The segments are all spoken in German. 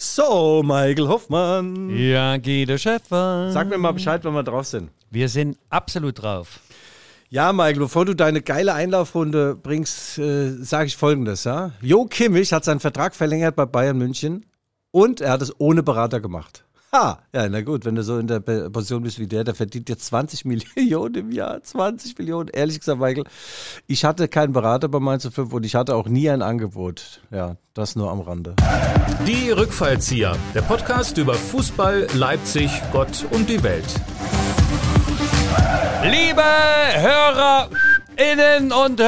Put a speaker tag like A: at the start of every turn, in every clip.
A: So, Michael Hoffmann.
B: Ja, Guido Schäfer.
A: Sag mir mal Bescheid, wenn wir drauf sind.
B: Wir sind absolut drauf.
A: Ja, Michael, bevor du deine geile Einlaufrunde bringst, äh, sage ich folgendes. Ja? Jo Kimmich hat seinen Vertrag verlängert bei Bayern München und er hat es ohne Berater gemacht. Ha, ja, na gut, wenn du so in der Position bist wie der, der verdient jetzt 20 Millionen im Jahr. 20 Millionen. Ehrlich gesagt, Michael, ich hatte keinen Berater bei Mainz 5 und ich hatte auch nie ein Angebot. Ja, das nur am Rande.
C: Die Rückfallzieher, der Podcast über Fußball, Leipzig, Gott und die Welt.
B: Liebe Hörerinnen und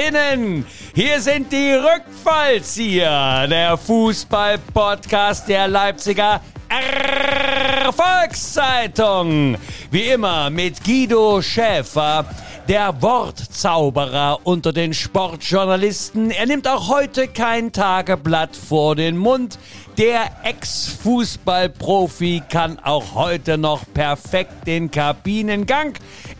B: Hörerinnen, hier sind die Rückfallzieher, der Fußball-Podcast der Leipziger Volkszeitung. Wie immer mit Guido Schäfer, der Wortzauberer unter den Sportjournalisten. Er nimmt auch heute kein Tageblatt vor den Mund. Der Ex-Fußballprofi kann auch heute noch perfekt den Kabinengang.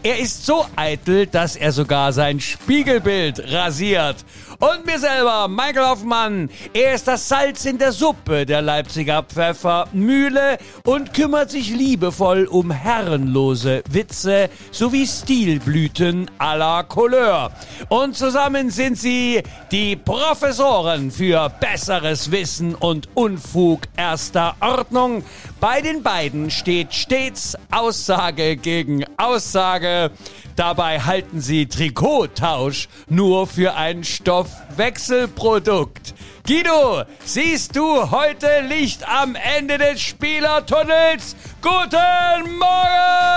B: Er ist so eitel, dass er sogar sein Spiegelbild rasiert. Und mir selber, Michael Hoffmann. Er ist das Salz in der Suppe der Leipziger Pfeffermühle und kümmert sich liebevoll um herrenlose Witze sowie Stilblüten à la Couleur. Und zusammen sind sie die Professoren für besseres Wissen und Unfug erster Ordnung. Bei den beiden steht stets Aussage gegen Aussage. Dabei halten sie Trikottausch nur für ein Stoffwechselprodukt. Guido, siehst du heute Licht am Ende des Spielertunnels? Guten Morgen!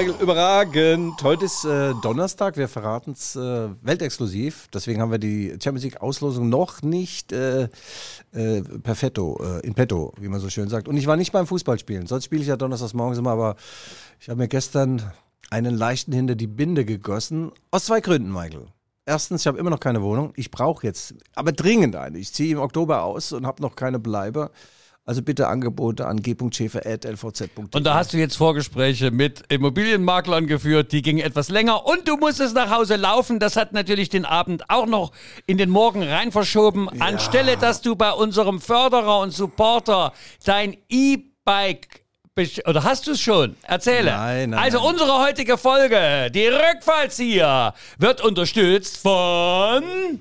A: Michael, überragend. Heute ist äh, Donnerstag, wir verraten es äh, weltexklusiv. Deswegen haben wir die Champions League-Auslosung noch nicht äh, äh, perfetto, äh, in petto, wie man so schön sagt. Und ich war nicht beim Fußballspielen. Sonst spiele ich ja donnerstags morgens immer, aber ich habe mir gestern einen leichten hinter die Binde gegossen. Aus zwei Gründen, Michael. Erstens, ich habe immer noch keine Wohnung. Ich brauche jetzt, aber dringend eine. Ich ziehe im Oktober aus und habe noch keine Bleibe. Also bitte Angebote an g.schäfer.lvz.de.
B: Und da hast du jetzt Vorgespräche mit Immobilienmaklern geführt, die gingen etwas länger und du musstest nach Hause laufen. Das hat natürlich den Abend auch noch in den Morgen rein verschoben. Ja. Anstelle, dass du bei unserem Förderer und Supporter dein E-Bike oder hast du es schon? Erzähle.
A: Nein, nein.
B: Also
A: nein.
B: unsere heutige Folge, die Rückfallzieher, wird unterstützt von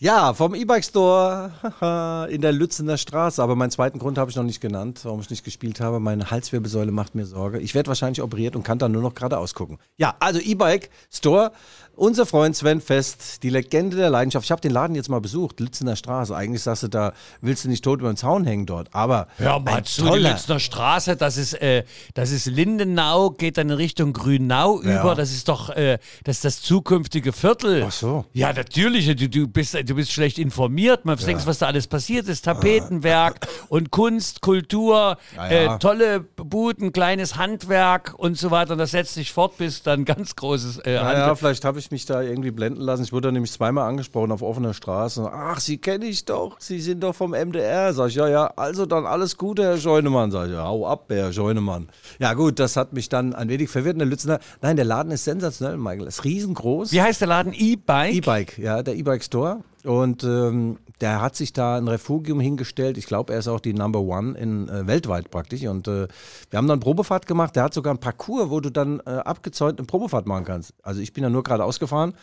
A: ja, vom E-Bike Store in der Lützener Straße. Aber meinen zweiten Grund habe ich noch nicht genannt, warum ich nicht gespielt habe. Meine Halswirbelsäule macht mir Sorge. Ich werde wahrscheinlich operiert und kann dann nur noch geradeaus gucken. Ja, also E-Bike Store. Unser Freund Sven Fest, die Legende der Leidenschaft. Ich habe den Laden jetzt mal besucht, Lützener Straße. Eigentlich sagst du, da willst du nicht tot über den Zaun hängen dort. Aber
B: Hör mal zu, die Lützener Straße, das ist, äh, das ist Lindenau, geht dann in Richtung Grünau ja. über. Das ist doch äh, das, ist das zukünftige Viertel.
A: Ach so.
B: Ja, natürlich. Du, du, bist, du bist schlecht informiert. Man ja. denkst, was da alles passiert ist. Tapetenwerk ah. und Kunst, Kultur, ja, äh, tolle Buden, kleines Handwerk und so weiter. Und das setzt sich fort bis dann ganz großes
A: äh, Handwerk. Ja, vielleicht habe ich mich da irgendwie blenden lassen. Ich wurde nämlich zweimal angesprochen auf offener Straße. Ach, Sie kenne ich doch. Sie sind doch vom MDR. Sag ich, ja, ja, also dann alles Gute, Herr Scheunemann. Sag ich, ja, hau ab, Herr Scheunemann. Ja, gut, das hat mich dann ein wenig verwirrt. Der Lützner, nein, der Laden ist sensationell, Michael. Ist riesengroß.
B: Wie heißt der Laden? E-Bike?
A: E-Bike, ja, der E-Bike Store. Und ähm, der hat sich da ein Refugium hingestellt. Ich glaube, er ist auch die Number One in, äh, weltweit praktisch. Und äh, wir haben dann Probefahrt gemacht. Der hat sogar einen Parcours, wo du dann äh, abgezäunt eine Probefahrt machen kannst. Also ich bin ja nur gerade ausgefahren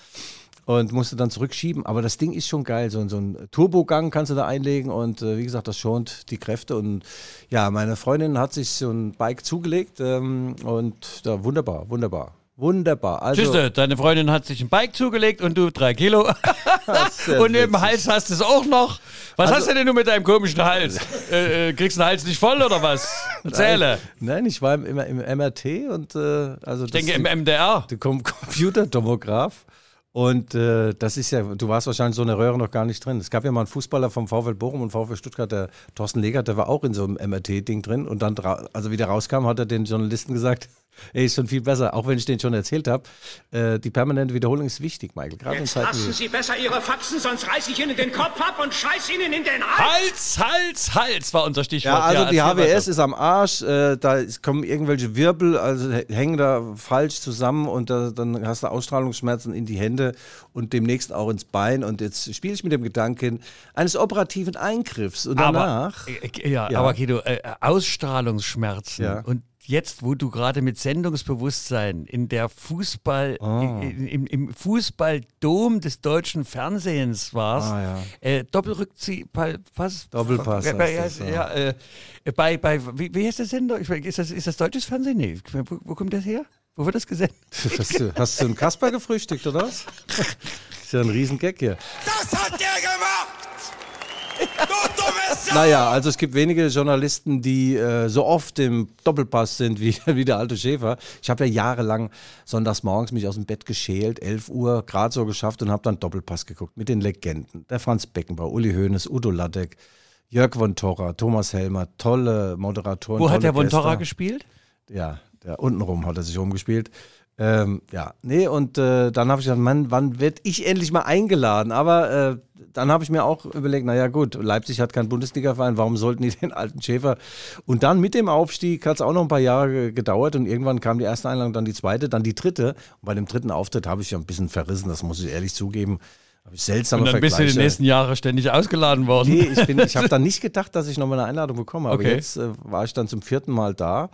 A: und musste dann zurückschieben. Aber das Ding ist schon geil. So, so ein Turbogang kannst du da einlegen und äh, wie gesagt, das schont die Kräfte. Und ja, meine Freundin hat sich so ein Bike zugelegt ähm, und da wunderbar, wunderbar. Wunderbar.
B: Also, Tschüss, deine Freundin hat sich ein Bike zugelegt und du drei Kilo. und im Hals hast du es auch noch. Was also, hast du denn nur mit deinem komischen Hals? äh, äh, kriegst du den Hals nicht voll oder was? Erzähle.
A: Nein, nein ich war im, im, im MRT und äh, also
B: ich denke im MDR.
A: Der Computertomograph. Und äh, das ist ja, du warst wahrscheinlich so eine Röhre noch gar nicht drin. Es gab ja mal einen Fußballer vom VfL Bochum und VfL Stuttgart, der Thorsten Legert, der war auch in so einem MRT-Ding drin. Und dann, also wie der rauskam, hat er den Journalisten gesagt, Ey, ist schon viel besser, auch wenn ich den schon erzählt habe. Äh, die permanente Wiederholung ist wichtig, Michael. Gerade in
D: Jetzt lassen Sie besser Ihre Faxen, sonst reiß ich Ihnen den Kopf ab und scheiß Ihnen in den Hals.
B: Hals, Hals, Hals war unser Stichwort.
A: Ja, also die
B: erzähl
A: HWS ist am Arsch, äh, da ist- kommen irgendwelche Wirbel, also hä- hängen da falsch zusammen und da, dann hast du Ausstrahlungsschmerzen in die Hände und demnächst auch ins Bein und jetzt spiele ich mit dem Gedanken eines operativen Eingriffs und danach...
B: Aber, äh, ja,
A: Ja.
B: aber Guido, äh, Ausstrahlungsschmerzen
A: Ja.
B: und jetzt, wo du gerade mit Sendungsbewusstsein in der Fußball,
A: Ah.
B: in, im, im Fußballdom des deutschen Fernsehens warst,
A: Ah, ja.
B: äh, Doppelrückzieh, Pass,
A: Doppelpass
B: ja, bei,
A: heißt das,
B: ja, äh, bei, bei, wie, wie heißt der Sender? Ich, weiß, ist, das, ist das deutsches Fernsehen? Nee, wo, wo kommt das her? Wo wird das gesendet?
A: Hast du, hast du einen Kasper gefrühstückt, oder was? ist ja ein Riesengag hier.
E: Das hat der gemacht!
A: Naja, also es gibt wenige Journalisten, die äh, so oft im Doppelpass sind wie, wie der alte Schäfer. Ich habe ja jahrelang sonntags morgens mich aus dem Bett geschält, 11 Uhr, gerade so geschafft und habe dann Doppelpass geguckt mit den Legenden. Der Franz Beckenbauer, Uli Hoeneß, Udo Lattek, Jörg von Torra, Thomas Helmer, tolle Moderatoren.
B: Wo
A: tolle
B: hat der Von Torra gespielt?
A: Ja, der untenrum hat er sich rumgespielt. Ähm, ja, nee, und äh, dann habe ich gedacht, Mann, wann werd ich endlich mal eingeladen? Aber äh, dann habe ich mir auch überlegt, naja gut, Leipzig hat keinen Bundesliga-Verein, warum sollten die den alten Schäfer? Und dann mit dem Aufstieg hat es auch noch ein paar Jahre ge- gedauert und irgendwann kam die erste Einladung, dann die zweite, dann die dritte. Und bei dem dritten Auftritt habe ich ja ein bisschen verrissen, das muss ich ehrlich zugeben. Habe ich seltsame
B: Und dann bist du in den nächsten Jahren ständig ausgeladen worden.
A: Nee, ich, bin- ich habe dann nicht gedacht, dass ich nochmal eine Einladung bekomme. Aber
B: Okay.
A: jetzt äh, war ich dann zum vierten Mal da.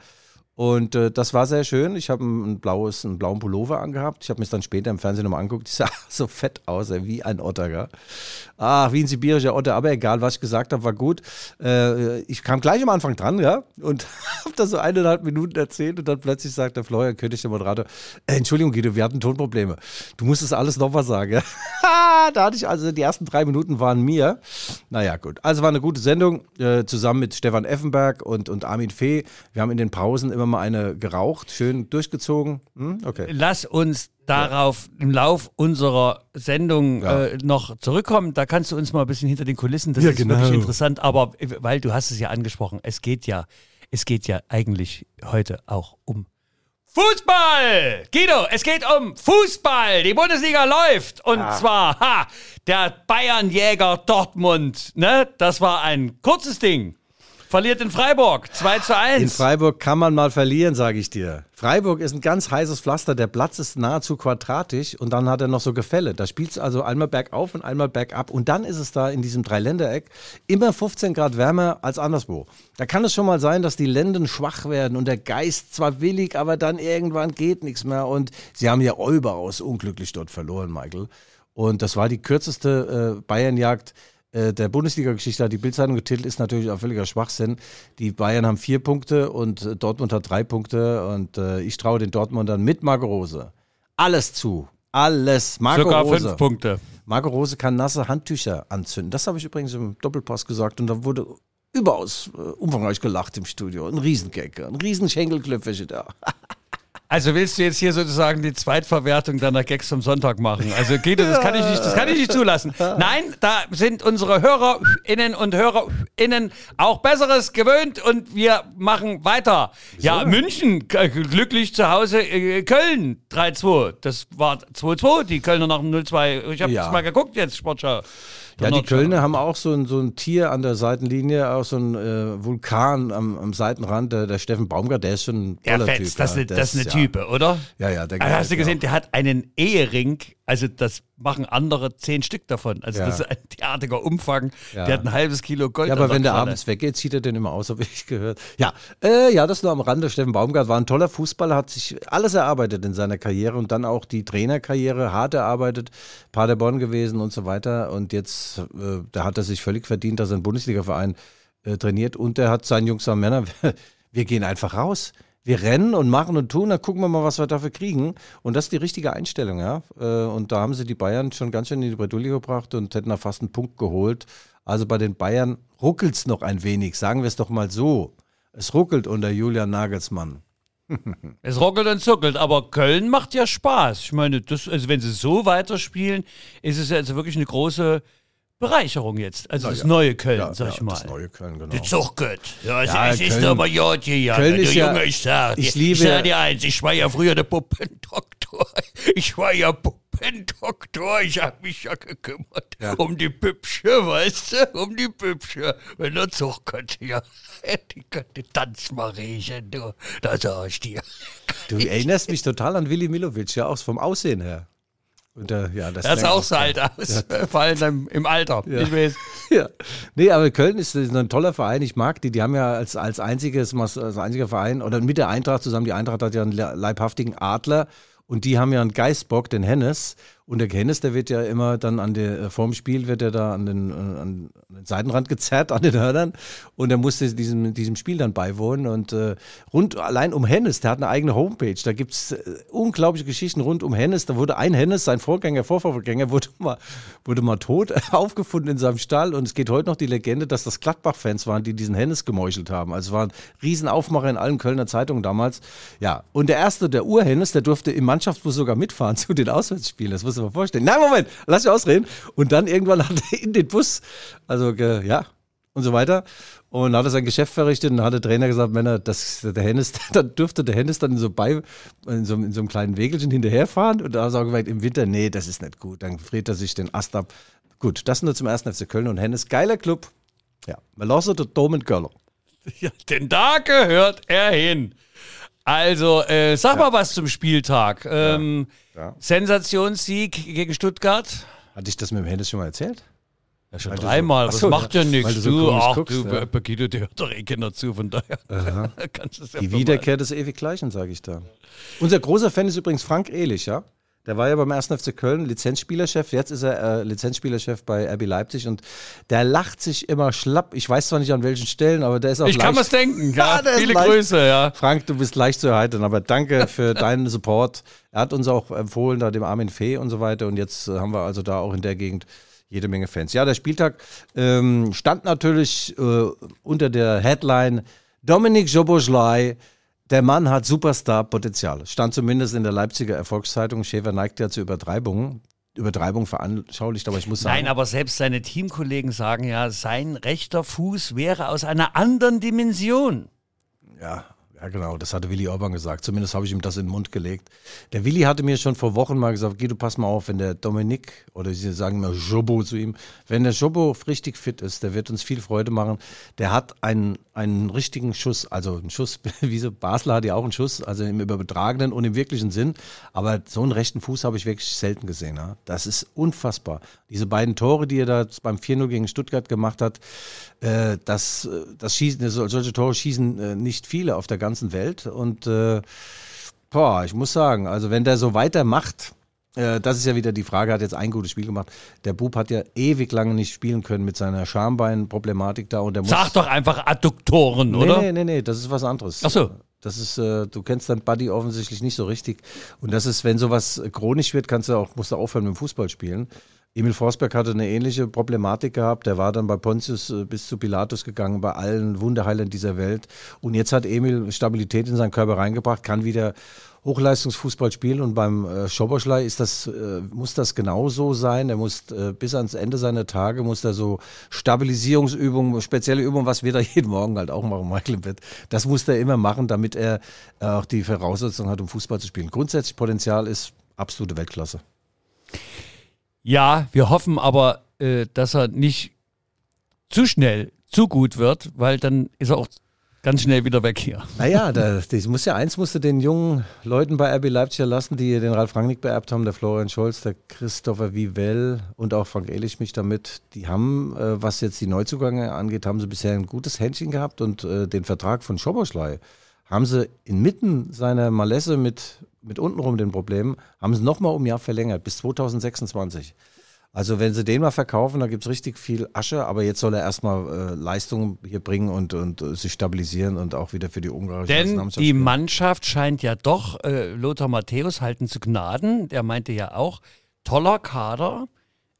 A: Und äh, das war sehr schön. Ich habe ein, blaues, einen blauen Pullover angehabt. Ich habe mir das dann später im Fernsehen nochmal angeguckt. Ich sah so fett aus, ey, wie ein Otter. Gell? Ach, wie ein sibirischer Otter. Aber egal, was ich gesagt habe, war gut. Äh, ich kam gleich am Anfang dran, ja, und habe da so eineinhalb Minuten erzählt. Und dann plötzlich sagt der Florian König, der Moderator, äh, Entschuldigung, Guido, wir hatten Tonprobleme. Du musstest alles nochmal sagen. Da hatte ich also die ersten drei Minuten waren mir. Naja, gut. Also war eine gute Sendung, äh, zusammen mit Stefan Effenberg und, und Armin Fee. Wir haben in den Pausen immer mal eine geraucht, schön durchgezogen. Hm? Okay.
B: Lass uns darauf im Lauf unserer Sendung
A: Ja.
B: äh, noch zurückkommen. Da kannst du uns mal ein bisschen hinter den Kulissen. Das
A: Ja,
B: ist
A: genau.
B: wirklich interessant. Aber äh, weil du hast es ja angesprochen, es geht ja, es geht ja eigentlich heute auch um Fußball! Guido, es geht um Fußball. Die Bundesliga läuft. Und zwar, ha, der Bayernjäger Dortmund. Ne? Das war ein kurzes Ding. Verliert in Freiburg 2 zu 1.
A: In Freiburg kann man mal verlieren, sage ich dir. Freiburg ist ein ganz heißes Pflaster. Der Platz ist nahezu quadratisch und dann hat er noch so Gefälle. Da spielt es also einmal bergauf und einmal bergab. Und dann ist es da in diesem Dreiländereck immer 15 Grad wärmer als anderswo. Da kann es schon mal sein, dass die Lenden schwach werden und der Geist zwar willig, aber dann irgendwann geht nichts mehr. Und sie haben ja überaus unglücklich dort verloren, Michael. Und das war die kürzeste äh, Bayernjagd äh, der Bundesliga-Geschichte hat die Bildzeitung getitelt, ist natürlich auch völliger Schwachsinn. Die Bayern haben vier Punkte und äh, Dortmund hat drei Punkte und äh, ich traue den Dortmundern mit Marco Rose alles zu. Alles. Marco
B: Sogar
A: Rose.
B: fünf Punkte.
A: Marco Rose kann nasse Handtücher anzünden. Das habe ich übrigens im Doppelpass gesagt und da wurde überaus äh, umfangreich gelacht im Studio. Ein Riesengag, ein Riesenschenkelklöpferchen da.
B: Also willst du jetzt hier sozusagen die Zweitverwertung deiner Gags vom Sonntag machen? Also Guido, das kann ich nicht, das kann ich nicht zulassen. Nein, da sind unsere HörerInnen und HörerInnen auch Besseres gewöhnt und wir machen weiter. Ja, München, glücklich zu Hause, äh, Köln 3-2. Das war 2-2, die Kölner nach dem 0-2. Ich habe
A: Ja.
B: das mal geguckt jetzt, Sportschau.
A: Ja, die. Kölner haben auch so ein, so ein Tier an der Seitenlinie, auch so ein äh, Vulkan am, am Seitenrand. Der, der Steffen Baumgart, der ist schon ein toller
B: Fetz,
A: Typ.
B: das,
A: ja.
B: ist- das ist eine
A: ja.
B: Type, oder?
A: Ja, ja, der
B: Also hast du gesehen, der hat einen Ehering, also das machen andere zehn Stück davon. Also
A: Ja.
B: das ist ein derartiger Umfang.
A: Ja.
B: Der hat ein halbes Kilo Gold.
A: Ja, aber wenn der abends weggeht, zieht er den immer aus, habe ich gehört. Ja, äh, ja, das nur am Rande. Steffen Baumgart war ein toller Fußballer, hat sich alles erarbeitet in seiner Karriere und dann auch die Trainerkarriere hart erarbeitet, Paderborn gewesen und so weiter. Und jetzt, äh, da hat er sich völlig verdient, dass er einen Bundesliga-Verein äh, trainiert und er hat seinen Jungs sagen, Männer, wir gehen einfach raus. Wir rennen und machen und tun, dann gucken wir mal, was wir dafür kriegen. Und das ist die richtige Einstellung, ja. Äh, Und da haben sie die Bayern schon ganz schön in die Bredouille gebracht und hätten da fast einen Punkt geholt. Also bei den Bayern ruckelt es noch ein wenig, sagen wir es doch mal so. Es ruckelt unter Julian Nagelsmann.
B: Es ruckelt und zuckelt, aber Köln macht ja Spaß. Ich meine, das, also wenn sie so weiterspielen, ist es ja also wirklich eine große Bereicherung jetzt. Also das
A: ja.
B: neue Köln,
A: Ja,
B: sag
A: ja,
B: ich mal.
A: Das neue Köln, genau.
B: Die Zuchtgott. Ja,
A: Ja,
B: es ist aber ja, ja,
A: Köln ist ja-
B: Junge, ich sag
A: ich liebe-
B: ich sag dir eins, ich war ja früher der Puppendoktor. Ich war ja Puppendoktor, ich hab mich ja gekümmert um die Pübsche, weißt du, um die Pübsche. Wenn der Zuchtgott hier, die, die Tanzmariechen, du, da sag ich dir.
A: Du erinnerst mich total an Willi Milovic, ja, auch vom Aussehen her. Und, äh, ja, das
B: Das ist auch so alt aus, vor allem im Alter. Ich weiß.
A: Ja. Nee, aber Köln ist, ein toller Verein. Ich mag die. Die haben ja als, als einziges, als einziger Verein oder mit der Eintracht zusammen, die Eintracht hat ja einen leibhaftigen Adler und die haben ja einen Geißbock, den Hennes. Und der Hennes, der wird ja immer dann an der, vorm Spiel wird er da an den, äh, an den Seitenrand gezerrt, an den Hörnern. Und er musste diesem, diesem Spiel dann beiwohnen. Und äh, rund allein um Hennes, der hat eine eigene Homepage. Da gibt's äh, unglaubliche Geschichten rund um Hennes. Da wurde ein Hennes, sein Vorgänger, Vorvorgänger, wurde mal, wurde mal tot aufgefunden in seinem Stall. Und es geht heute noch die Legende, dass das Gladbach-Fans waren, die diesen Hennes gemeuchelt haben. Also es war ein Riesenaufmacher in allen Kölner Zeitungen damals. Ja, und der erste, der Ur-Hennes, der durfte im Mannschaftsbus sogar mitfahren zu den Auswärtsspielen. Das muss man vorstellen. Nein, Moment, lass mich ausreden. Und dann irgendwann hat er in den Bus, also ja, und so weiter. Und hat er sein Geschäft verrichtet und hat der Trainer gesagt, Männer, das, der Hennes, dann dürfte der Hennes dann in so, bei, in so, in so einem kleinen Wägelchen hinterherfahren. Und da hat er auch gesagt, im Winter, nee, das ist nicht gut. Dann friert er sich den Ast ab. Gut, das nur zum ersten FC Köln und Hennes. Geiler Club. Ja, Melosse, der Dom und Göller.
B: Ja, denn da gehört er hin. Also, äh, sag mal was zum Spieltag. Ähm,
A: Ja.
B: Sensationssieg gegen Stuttgart.
A: Hatte ich das mit dem Hennes schon mal erzählt?
B: Ja, schon
A: Weil du
B: dreimal.
A: so- Ach so,
B: macht ja
A: ja,
B: nichts.
A: du so
B: du,
A: komisch
B: ach,
A: guckst,
B: du,
A: ja.
B: Birgitte, der hört doch eh keiner zu, von daher kannst du es ja
A: Die
B: mal-
A: Wiederkehr des Ewiggleichen, sage ich da. Unser großer Fan ist übrigens Frank Ehlich, ja? Der war ja beim 1. FC Köln Lizenzspielerchef. Jetzt ist er äh, Lizenzspielerchef bei RB Leipzig und der lacht sich immer schlapp. Ich weiß zwar nicht an welchen Stellen, aber der ist auch
B: Ich kann
A: leicht-
B: mir's denken. Ja,
A: Ja,
B: viele. Grüße, ja.
A: Frank, du bist leicht zu erheitern, aber danke für deinen Support. Er hat uns auch empfohlen, da dem Armin Fee und so weiter. Und jetzt äh, haben wir also da auch in der Gegend jede Menge Fans. Ja, der Spieltag ähm, stand natürlich äh, unter der Headline Dominik Joboschlei. Der Mann hat Superstar-Potenzial. Stand zumindest in der Leipziger Erfolgszeitung. Schäfer neigt ja zu Übertreibungen. Übertreibung veranschaulicht, aber ich muss sagen.
B: Nein, aber selbst seine Teamkollegen sagen ja, sein rechter Fuß wäre aus einer anderen Dimension.
A: Ja, ja, genau, das hatte Willi Orban gesagt. Zumindest habe ich ihm das in den Mund gelegt. Der Willi hatte mir schon vor Wochen mal gesagt, Guido, pass mal auf, wenn der Dominik, oder sie sagen immer Jobo zu ihm, wenn der Jobo richtig fit ist, der wird uns viel Freude machen. Der hat einen, einen richtigen Schuss, also einen Schuss, wie so Basler hat ja auch einen Schuss, also im übertragenen und im wirklichen Sinn. Aber so einen rechten Fuß habe ich wirklich selten gesehen. Ja? Das ist unfassbar. Diese beiden Tore, die er da beim 4-0 gegen Stuttgart gemacht hat, äh, das, äh, das schießen, so- solche Tore schießen äh, nicht viele auf der ganzen Welt. Und äh, boah, ich muss sagen, also wenn der so weitermacht, äh, das ist ja wieder die Frage, hat jetzt ein gutes Spiel gemacht. Der Bub hat ja ewig lange nicht spielen können mit seiner Schambein-Problematik da und der muss.
B: Sag doch einfach Adduktoren,
A: nee,
B: oder?
A: Nee, nee, nee, das ist was anderes.
B: Ach so.
A: Das ist, äh, du kennst dein Buddy offensichtlich nicht so richtig. Und das ist, wenn sowas chronisch wird, kannst du auch, musst du aufhören mit dem Fußball spielen. Emil Forsberg hatte eine ähnliche Problematik gehabt. Der war dann bei Pontius äh, bis zu Pilatus gegangen, bei allen Wunderheilern dieser Welt. Und jetzt hat Emil Stabilität in seinen Körper reingebracht, kann wieder Hochleistungsfußball spielen. Und beim äh, Schoboschlei ist das, äh, muss das genauso sein. Er muss bis ans Ende seiner Tage, muss er so Stabilisierungsübungen, spezielle Übungen, was wir da jeden Morgen halt auch machen, Michael im Bett. Das muss er immer machen, damit er auch die Voraussetzung hat, um Fußball zu spielen. Grundsätzlich Potenzial ist absolute Weltklasse.
B: Ja, wir hoffen aber, äh, dass er nicht zu schnell zu gut wird, weil dann ist er auch ganz schnell wieder weg hier.
A: Naja, da, das muss ja eins musste den jungen Leuten bei RB Leipzig ja lassen, die den Ralf Rangnick beerbt haben, der Florian Scholz, der Christopher Vivell und auch Frank Ehlich mich damit. Die haben, äh, was jetzt die Neuzugänge angeht, haben sie bisher ein gutes Händchen gehabt und äh, den Vertrag von Schoboschlei haben sie inmitten seiner Malesse mit, mit untenrum den Problemen, haben sie nochmal um ein Jahr verlängert, bis 2026. Also wenn sie den mal verkaufen, da gibt es richtig viel Asche, aber jetzt soll er erstmal äh, Leistung hier bringen und, und äh, sich stabilisieren und auch wieder für die ungarische
B: Denn die. Mannschaft scheint ja doch äh, Lothar Matthäus halten zu Gnaden. Der meinte ja auch, toller Kader,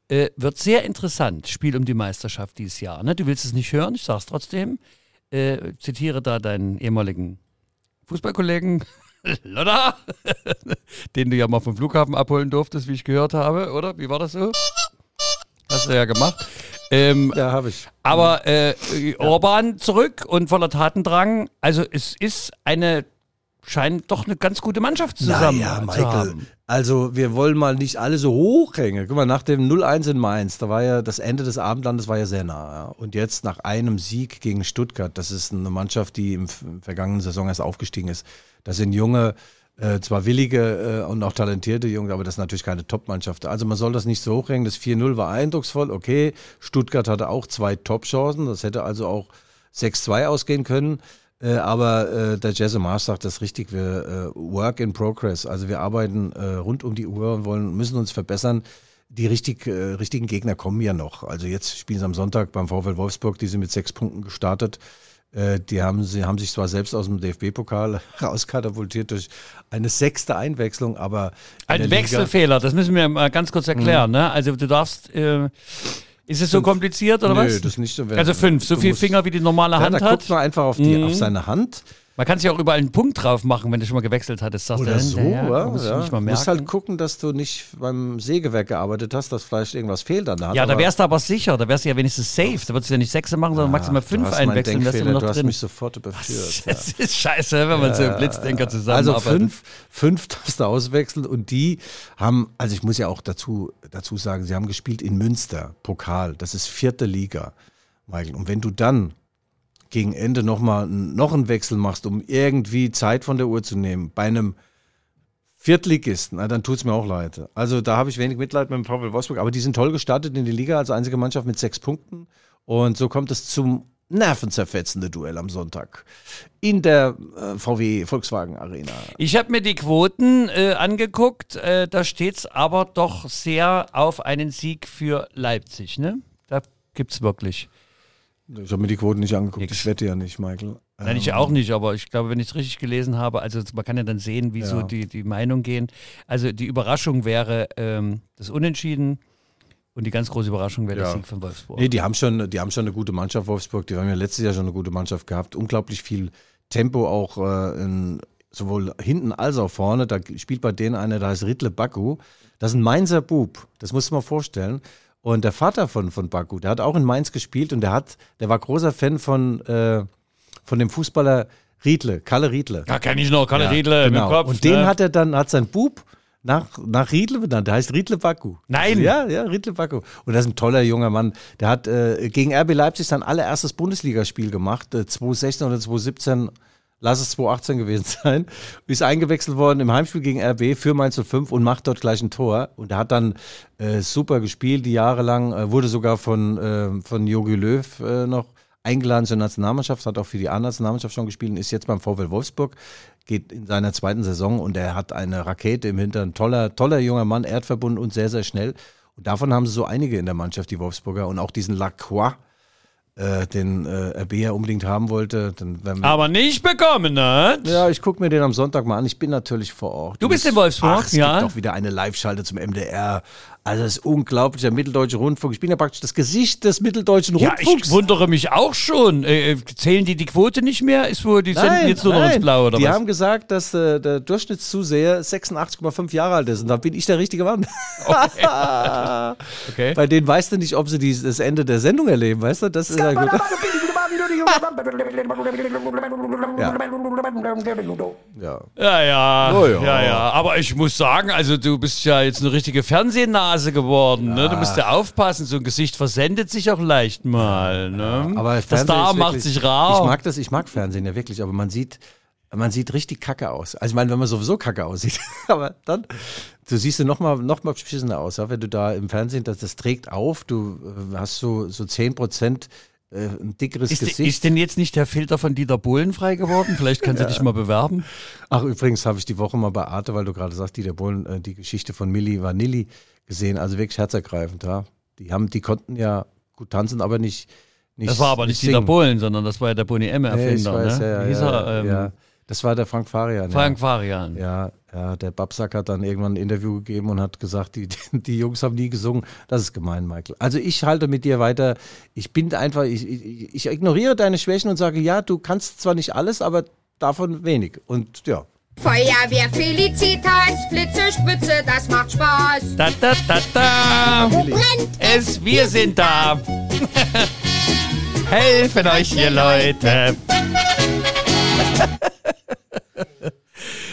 B: äh, wird sehr interessant. Spiel um die Meisterschaft dieses Jahr. Ne? Du willst es nicht hören, ich sag's trotzdem. Äh, zitiere da deinen ehemaligen Fußballkollegen Lothar, den du ja mal vom Flughafen abholen durftest, wie ich gehört habe, oder? Wie war das so? Hast du ja gemacht. Ähm,
A: Ja, habe ich.
B: aber äh, Orban zurück und voller Tatendrang. Also es ist eine, scheint doch eine ganz gute Mannschaft zusammen
A: Naja, Michael,
B: haben.
A: also wir wollen mal nicht alle so hochhängen. Guck mal, nach dem 0-1 in Mainz, da war ja das Ende des Abendlandes war ja sehr nah. Ja. Und jetzt nach einem Sieg gegen Stuttgart, das ist eine Mannschaft, die im, im vergangenen Saison erst aufgestiegen ist. Das sind junge, äh, zwar willige äh, und auch talentierte Junge, aber das ist natürlich keine Top-Mannschaft. Also man soll das nicht so hochhängen. Das 4-0 war eindrucksvoll, okay. Stuttgart hatte auch zwei Top-Chancen, das hätte also auch 6-2 ausgehen können. Äh, aber äh, der Jesse Mars sagt das richtig, wir äh, work in progress. Also wir arbeiten äh, rund um die Uhr und wollen, müssen uns verbessern. Die richtig, äh, richtigen Gegner kommen ja noch. Also jetzt spielen sie am Sonntag beim VfL Wolfsburg, die sind mit sechs Punkten gestartet. Die haben, sie haben sich zwar selbst aus dem DFB-Pokal rauskatapultiert durch eine sechste Einwechslung, aber in
B: Ein
A: der Liga-
B: Wechselfehler, das müssen wir mal ganz kurz erklären. Ne? Also du darfst, äh, ist es so
A: Fünf.
B: kompliziert oder
A: Nö,
B: was?
A: das ist nicht so.
B: also fünf, so viele Finger wie die normale
A: Ja,
B: Hand
A: da
B: hat.
A: guckt man einfach auf, die,
B: Mhm.
A: auf seine Hand.
B: Man kann sich auch überall einen Punkt drauf machen, wenn du schon mal gewechselt hattest. Sagst
A: Oder
B: du
A: so,
B: hinterher,
A: ja.
B: musst
A: ja. Du musst halt gucken, dass du nicht beim Sägewerk gearbeitet hast, dass vielleicht irgendwas fehlt an der Hand.
B: ja, da wärst du aber sicher, da wärst du ja wenigstens safe. Da würdest du ja nicht sechs machen, sondern maximal
A: Ah,
B: fünf
A: du
B: einwechseln, wärst du noch
A: du hast
B: drin.
A: mich sofort überführt. ja.
B: Das ist scheiße, wenn man so im Blitzdenker
A: Also
B: zusammenarbeitet.
A: fünf, fünf darfst du auswechseln und die haben, also ich muss ja auch dazu, dazu sagen, sie haben gespielt in Münster, Pokal, das ist vierte Liga, Michael. Und wenn du dann gegen Ende nochmal noch einen Wechsel machst, um irgendwie Zeit von der Uhr zu nehmen, bei einem Viertligisten, na, dann tut's mir auch leid. Also da habe ich wenig Mitleid mit dem VfL Wolfsburg, aber die sind toll gestartet in die Liga als einzige Mannschaft mit sechs Punkten. Und so kommt es zum nervenzerfetzende Duell am Sonntag in der äh, VW Volkswagen Arena.
B: Ich habe mir die Quoten äh, angeguckt, äh, da steht's aber doch sehr auf einen Sieg für Leipzig, ne? Da gibt's wirklich.
A: Ich habe mir die Quoten nicht angeguckt,
B: Nix.
A: ich wette ja nicht, Michael.
B: Nein, ich auch nicht, aber ich glaube, wenn ich es richtig gelesen habe, also man kann ja dann sehen, wie so
A: Ja.
B: die, die Meinungen gehen. Also die Überraschung wäre ähm, das Unentschieden und die ganz große Überraschung wäre der
A: Ja.
B: Sieg von Wolfsburg.
A: Nee, die haben, schon, die haben schon eine gute Mannschaft, Wolfsburg. Die haben ja letztes Jahr schon eine gute Mannschaft gehabt. Unglaublich viel Tempo auch äh, in, sowohl hinten als auch vorne. Da spielt bei denen einer, der heißt Ritle Baku. Das ist ein Mainzer Bub. Das musst du mal vorstellen. Und der Vater von, von Baku, der hat auch in Mainz gespielt und der hat, der war großer Fan von, äh, von dem Fußballer Riedle, Kalle Riedle.
B: Da kenne ich noch, Kalle
A: Ja,
B: Riedle
A: genau.
B: Kopf.
A: Und den
B: ne?
A: hat er dann, hat sein Bub nach, nach Riedle benannt. Der heißt Riedle Baku.
B: Nein.
A: Ja, ja, Riedle Baku. Und das ist ein toller junger Mann. Der hat äh, gegen RB Leipzig sein allererstes Bundesligaspiel gemacht, äh, 2016 oder 2017. Lass es 2018 gewesen sein. Ist eingewechselt worden im Heimspiel gegen RB für Mainz 05 und macht dort gleich ein Tor. Und er hat dann äh, super gespielt, die Jahre lang. Äh, wurde sogar von, äh, von Jogi Löw äh, noch eingeladen zur Nationalmannschaft, hat auch für die A-Nationalmannschaft schon gespielt und ist jetzt beim VfL Wolfsburg, geht in seiner zweiten Saison und er hat eine Rakete im Hintern. Toller, toller junger Mann, erdverbunden und sehr, sehr schnell. Und davon haben sie so einige in der Mannschaft, die Wolfsburger. Und auch diesen Lacroix, äh, den äh, RB ja unbedingt haben wollte. Dann
B: Aber nicht bekommen, ne?
A: ja, ich gucke mir den am Sonntag mal an. Ich bin natürlich vor Ort.
B: Du bist in Wolfsburg,
A: Ach, es
B: ja?
A: gibt auch wieder eine Live-Schalte zum MDR. Also das ist unglaublich, der Mitteldeutsche Rundfunk. Ich bin ja praktisch das Gesicht des Mitteldeutschen
B: Ja, ich
A: Rundfunks.
B: wundere mich auch schon. Äh, zählen die die Quote nicht mehr? Ist wohl, die senden jetzt nur noch ins Blaue oder
A: die
B: was?
A: haben gesagt, dass äh, der Durchschnittszuseher 86,5 Jahre alt ist. Und da bin ich der richtige Mann.
B: Okay.
A: Bei denen weißt du nicht, ob sie die, das Ende der Sendung erleben, weißt du? Das ist ja gut. Ja.
B: Ja, ja,
A: Oh,
B: ja,
A: ja.
B: ja, Aber ich muss sagen, also du bist ja jetzt eine richtige Fernsehnase geworden. Ne? Du musst ja aufpassen, so ein Gesicht versendet sich auch leicht mal. Ne?
A: Aber
B: das
A: Fernsehen
B: Star macht
A: wirklich-
B: sich rar.
A: Ich mag das, ich mag Fernsehen ja wirklich, aber man sieht, man sieht richtig kacke aus. Also ich meine, wenn man sowieso kacke aussieht, aber dann, du siehst du noch mal, noch mal beschissener aus, ja? wenn du da im Fernsehen, das, das trägt auf, du äh, hast so, so 10 Prozent äh, ein dickeres
B: ist,
A: Gesicht.
B: ist denn jetzt nicht der Filter von Dieter Bohlen frei geworden? Vielleicht kannst du dich mal bewerben.
A: Ach, übrigens habe ich die Woche mal bei Arte, weil du gerade sagst, Dieter Bohlen, äh, die Geschichte von Milli Vanilli gesehen, also wirklich herzergreifend, ja. Die haben, die konnten ja gut tanzen, aber nicht, nicht
B: Das war aber nicht Dieter
A: singen.
B: Bohlen, sondern das war ja der Boni M
A: Nee, weiß,
B: ne?
A: ja, ja, ja?
B: Ähm,
A: ja. Das war der Frank Farian.
B: Frank
A: ja.
B: Farian.
A: Ja, ja, der Babsack hat dann irgendwann ein Interview gegeben und hat gesagt, die, die Jungs haben nie gesungen. Das ist gemein, Michael. Also ich halte mit dir weiter. Ich bin einfach, ich, ich, ich ignoriere deine Schwächen und sage, ja, du kannst zwar nicht alles, aber davon wenig. Und ja,
F: Feuerwehr Felicitas, Blitze, Spitze, das macht Spaß.
B: Da, da, da, da.
F: Wo brennt
B: Es, wir sind da. Helfen euch, ihr Leute.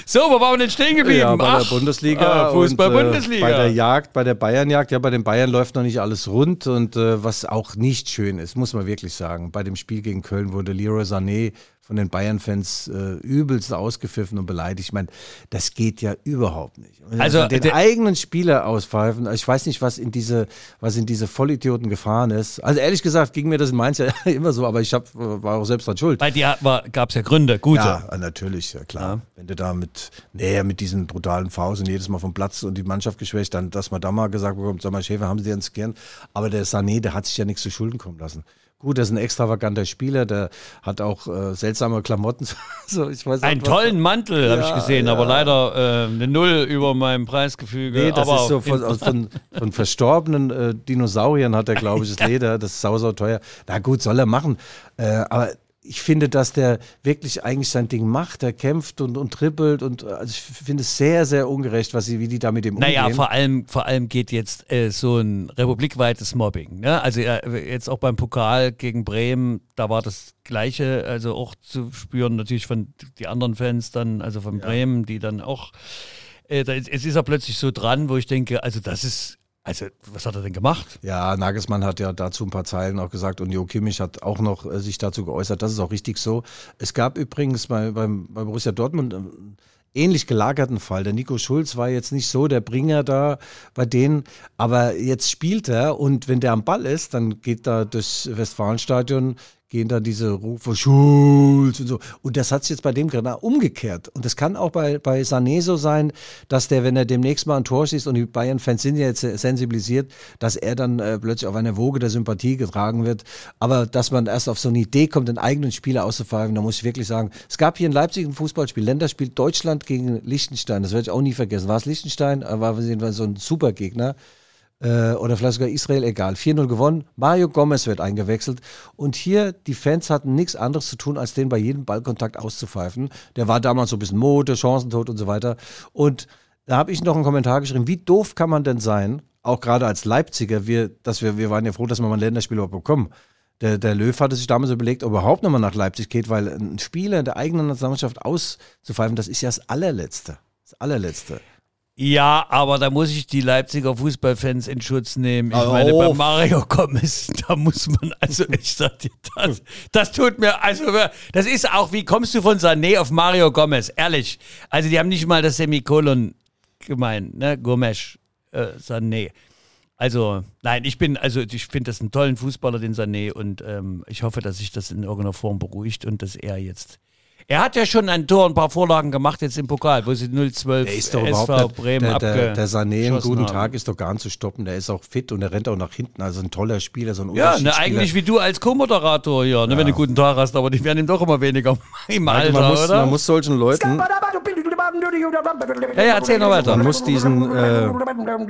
B: So, wo waren wir denn stehen geblieben?
A: Ja, bei
B: Ach,
A: der Bundesliga.
B: ah, Fußball-Bundesliga.
A: Bei der Jagd, bei der Bayernjagd, ja, bei den Bayern läuft noch nicht alles rund und äh, was auch nicht schön ist, muss man wirklich sagen. Bei dem Spiel gegen Köln wurde Leroy Sané von den Bayern-Fans äh, übelst ausgepfiffen und beleidigt. Ich meine, das geht ja überhaupt nicht.
B: Also,
A: den
B: der-
A: eigenen Spieler auspfeifen, ich weiß nicht, was in diese, was in diese Vollidioten gefahren ist. Also ehrlich gesagt ging mir das in Mainz ja immer so, aber ich hab, war auch selbst dran schuld.
B: Bei dir gab es ja Gründe, gute.
A: Ja, natürlich, ja klar. Wenn du da mit, nee, mit diesen brutalen Fouls und jedes Mal vom Platz und die Mannschaft geschwächt, dann, dass man da mal gesagt bekommt, sag mal, Schäfer, haben sie uns gern. Aber der Sané, der hat sich ja nichts zu Schulden kommen lassen. Gut, der ist ein extravaganter Spieler, der hat auch äh, seltsame Klamotten. so, ich weiß
B: Einen
A: was-
B: tollen Mantel habe ich
A: Ja,
B: gesehen, aber
A: ja.
B: leider äh, eine Null über meinem Preisgefüge.
A: Nee, das
B: aber
A: ist so von, von, von verstorbenen äh, Dinosauriern hat er, glaube ich, das Leder, das ist sau, sau teuer. Na gut, soll er machen. Äh, aber ich finde, dass der wirklich eigentlich sein Ding macht. Der kämpft und, und trippelt und äh, also ich finde es sehr, sehr ungerecht, was sie, wie die da mit dem
B: Naja,
A: umgehen.
B: vor allem, vor allem geht jetzt äh, so ein republikweites Mobbing. Ne? Also äh, jetzt auch beim Pokal gegen Bremen, da war das Gleiche, also auch zu spüren natürlich von die anderen Fans dann, also von Bremen, die dann auch, äh, da, es ist ja plötzlich so dran, wo ich denke, also das ist, also was hat er denn gemacht?
A: Ja, Nagelsmann hat ja dazu ein paar Zeilen auch gesagt und Jo Kimmich hat auch noch äh, sich dazu geäußert. Das ist auch richtig so. Es gab übrigens bei, beim, bei Borussia Dortmund einen ähnlich gelagerten Fall. Der Nico Schulz war jetzt nicht so der Bringer da bei denen, aber jetzt spielt er und wenn der am Ball ist, dann geht da durchs Westfalenstadion gehen da diese Rufe Schulz und so. Und das hat sich jetzt bei dem genau umgekehrt. Und das kann auch bei, bei Sané so sein, dass der, wenn er demnächst mal ein Tor schießt und die Bayern-Fans sind ja jetzt sensibilisiert, dass er dann äh, plötzlich auf einer Woge der Sympathie getragen wird. Aber dass man erst auf so eine Idee kommt, den eigenen Spieler auszufragen, da muss ich wirklich sagen, es gab hier in Leipzig ein Fußballspiel, Länderspiel Deutschland gegen Liechtenstein. Das werde ich auch nie vergessen. War es Liechtenstein? Äh, War jedenfalls so ein Supergegner äh, oder vielleicht sogar Israel, egal. 4-0 gewonnen. Mario Gomez wird eingewechselt. Und hier, die Fans hatten nichts anderes zu tun, als den bei jedem Ballkontakt auszupfeifen. Der war damals so ein bisschen Mode, Chancentod und so weiter. Und da habe ich noch einen Kommentar geschrieben, wie doof kann man denn sein, auch gerade als Leipziger, wir, dass wir, wir waren ja froh, dass wir mal ein Länderspiel überhaupt bekommen. Der, der Löw hatte sich damals überlegt, ob er überhaupt nochmal nach Leipzig geht, weil ein Spieler der eigenen Nationalmannschaft auszupfeifen, das ist ja das allerletzte. Das allerletzte.
B: Ja, aber da muss ich die Leipziger Fußballfans in Schutz nehmen. Ich
A: Hör
B: meine, bei. Mario Gomez, da muss man, also ich sag dir, das, das tut mir, also das ist auch, wie kommst du von Sané auf Mario Gomez? Ehrlich. Also die haben nicht mal das Semikolon gemeint, ne? Gomes, äh, Sané. Also, nein, ich bin, also ich finde das einen tollen Fußballer, den Sané, und ähm, ich hoffe, dass sich das in irgendeiner Form beruhigt und dass er jetzt. Er hat ja schon ein Tor, ein paar Vorlagen gemacht jetzt im Pokal, wo sie 0-12
A: Der ist doch
B: SV
A: überhaupt nicht,
B: Bremen
A: der, der, der Sané, einen guten
B: haben.
A: Tag ist doch gar nicht zu stoppen. Der ist auch fit und der rennt auch nach hinten. Also ein toller Spieler, so ein
B: Ja, ne, eigentlich wie du als Co-Moderator hier, ne, wenn du einen guten Tag hast, aber die werden ihm doch immer weniger im Alter,
A: man, muss,
B: oder?
A: man muss solchen Leuten,
B: ja, ja, erzähl noch weiter.
A: man muss diesen, äh,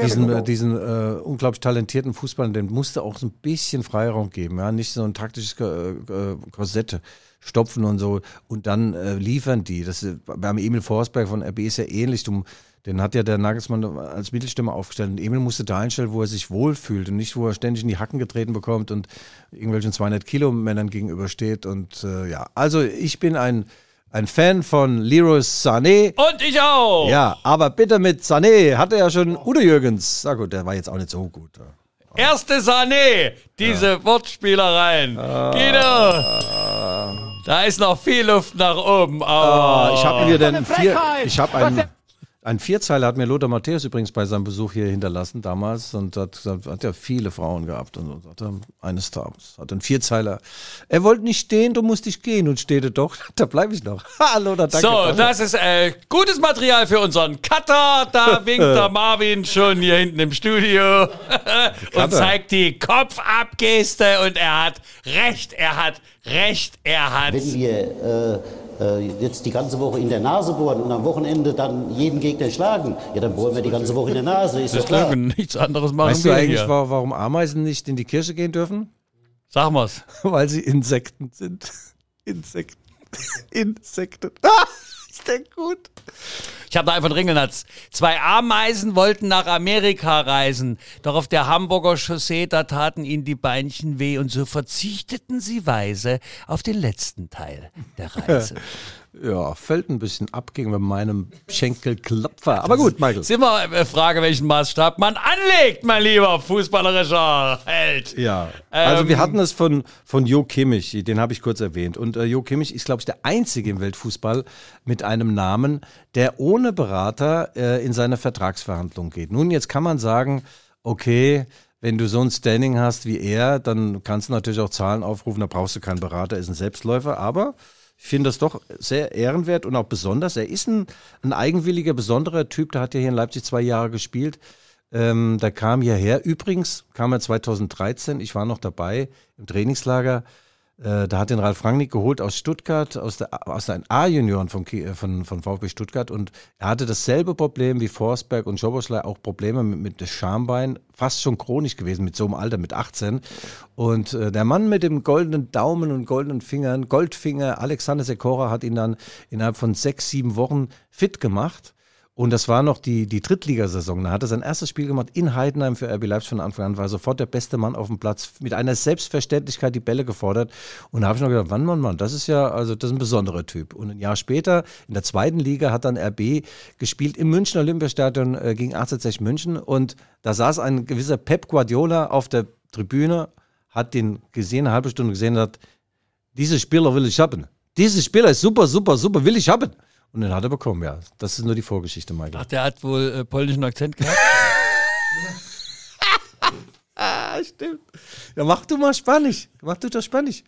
A: diesen, äh, diesen äh, unglaublich talentierten Fußballern, dem musste auch so ein bisschen Freiraum geben. Ja? Nicht so ein taktisches äh, Korsett stopfen und so und dann äh, liefern die. Das ist, beim Emil Forsberg von RB ist ja ähnlich. Du, den hat ja der Nagelsmann als Mittelstimme aufgestellt. Und Emil musste da einstellen, wo er sich wohlfühlt und nicht, wo er ständig in die Hacken getreten bekommt und irgendwelchen 200 Kilo Männern gegenübersteht. Und äh, ja, also ich bin ein, ein Fan von Leroy Sané.
B: Und ich auch.
A: Ja, aber bitte mit Sané hatte ja schon Udo Jürgens. Na gut, der war jetzt auch nicht so gut. ja.
B: Erste Sané, diese Wortspielereien.
A: Ah.
B: Guido, da ist noch viel Luft nach oben, aber
A: Ah, ich habe mir denn vier, ich habe einen, einen Vierzeiler hat mir Lothar Matthäus übrigens bei seinem Besuch hier hinterlassen damals und hat, gesagt, hat ja viele Frauen gehabt und so. Hat er eines Tages hat einen Vierzeiler. Er wollte nicht stehen, du musst dich gehen und steht er doch. Da bleibe ich noch. Hallo, da danke.
B: So,
A: danke.
B: das ist äh, gutes Material für unseren Cutter. Da winkt der Marvin schon hier hinten im Studio und zeigt die Kopfabgeste und er hat recht, er hat recht, er hat.
G: Wenn wir äh, äh, jetzt die ganze Woche in der Nase bohren und am Wochenende dann jeden Gegner schlagen, ja, dann bohren wir die ganze Woche in der Nase, ist doch klar.
B: Deswegen nichts anderes machen
A: weißt du eigentlich,
B: hier.
A: wa- warum Ameisen nicht in die Kirche gehen dürfen?
B: Sag mal's.
A: Weil sie Insekten sind. Insekten. Insekten. Ah, der gut.
B: Ich habe da einfach einen Ringelnatz. Zwei Ameisen wollten nach Amerika reisen, doch auf der Hamburger Chaussee, da taten ihnen die Beinchen weh und so verzichteten sie weise auf den letzten Teil der Reise.
A: Ja, fällt ein bisschen ab gegenüber meinem Schenkelklopfer. Aber gut, Michael.
B: Ist immer eine Frage, welchen Maßstab man anlegt, mein lieber fußballerischer Held.
A: Ja, also
B: Ähm,
A: wir hatten es von, von Jo Kimmich, den habe ich kurz erwähnt. Und äh, Jo Kimmich ist, glaube ich, der Einzige im Weltfußball mit einem Namen, der ohne Berater äh, in seine Vertragsverhandlung geht. Nun, jetzt kann man sagen, okay, wenn du so ein Standing hast wie er, dann kannst du natürlich auch Zahlen aufrufen, da brauchst du keinen Berater, ist ein Selbstläufer, aber finde das doch sehr ehrenwert und auch besonders. Er ist ein, ein eigenwilliger, besonderer Typ, der hat ja hier in Leipzig zwei Jahre gespielt. Ähm, der kam hierher. Übrigens kam er 2013, ich war noch dabei im Trainingslager. Äh, da hat den Ralf Rangnick geholt aus Stuttgart, aus der aus den A-Junioren Ki- äh, von, von VfB Stuttgart. Und er hatte dasselbe Problem wie Forsberg und Schoboschlei, auch Probleme mit, mit dem Schambein, fast schon chronisch gewesen mit so einem Alter, mit 18. Und äh, der Mann mit dem goldenen Daumen und goldenen Fingern, Goldfinger, Alexander Sekora, hat ihn dann innerhalb von sechs, sieben Wochen fit gemacht. Und das war noch die, die Drittligasaison. Da hat er sein erstes Spiel gemacht in Heidenheim für RB Leipzig von Anfang an, war sofort der beste Mann auf dem Platz, mit einer Selbstverständlichkeit die Bälle gefordert. Und da habe ich noch gedacht, wann, Mann, Mann, das ist ja, also das ist ein besonderer Typ. Und ein Jahr später, in der zweiten Liga, hat dann RB gespielt im Münchner Olympiastadion äh, gegen 1860 München. Und da saß ein gewisser Pep Guardiola auf der Tribüne, hat den gesehen, eine halbe Stunde gesehen und hat, diese Spieler will ich haben. Diese Spieler ist super, super, super, will ich haben. Und den hat er bekommen, ja. Das ist nur die Vorgeschichte, Michael.
B: Ach, der hat wohl äh, polnischen Akzent gehabt.
A: Ah, stimmt. Ja, mach du mal Spanisch. Mach du doch Spanisch.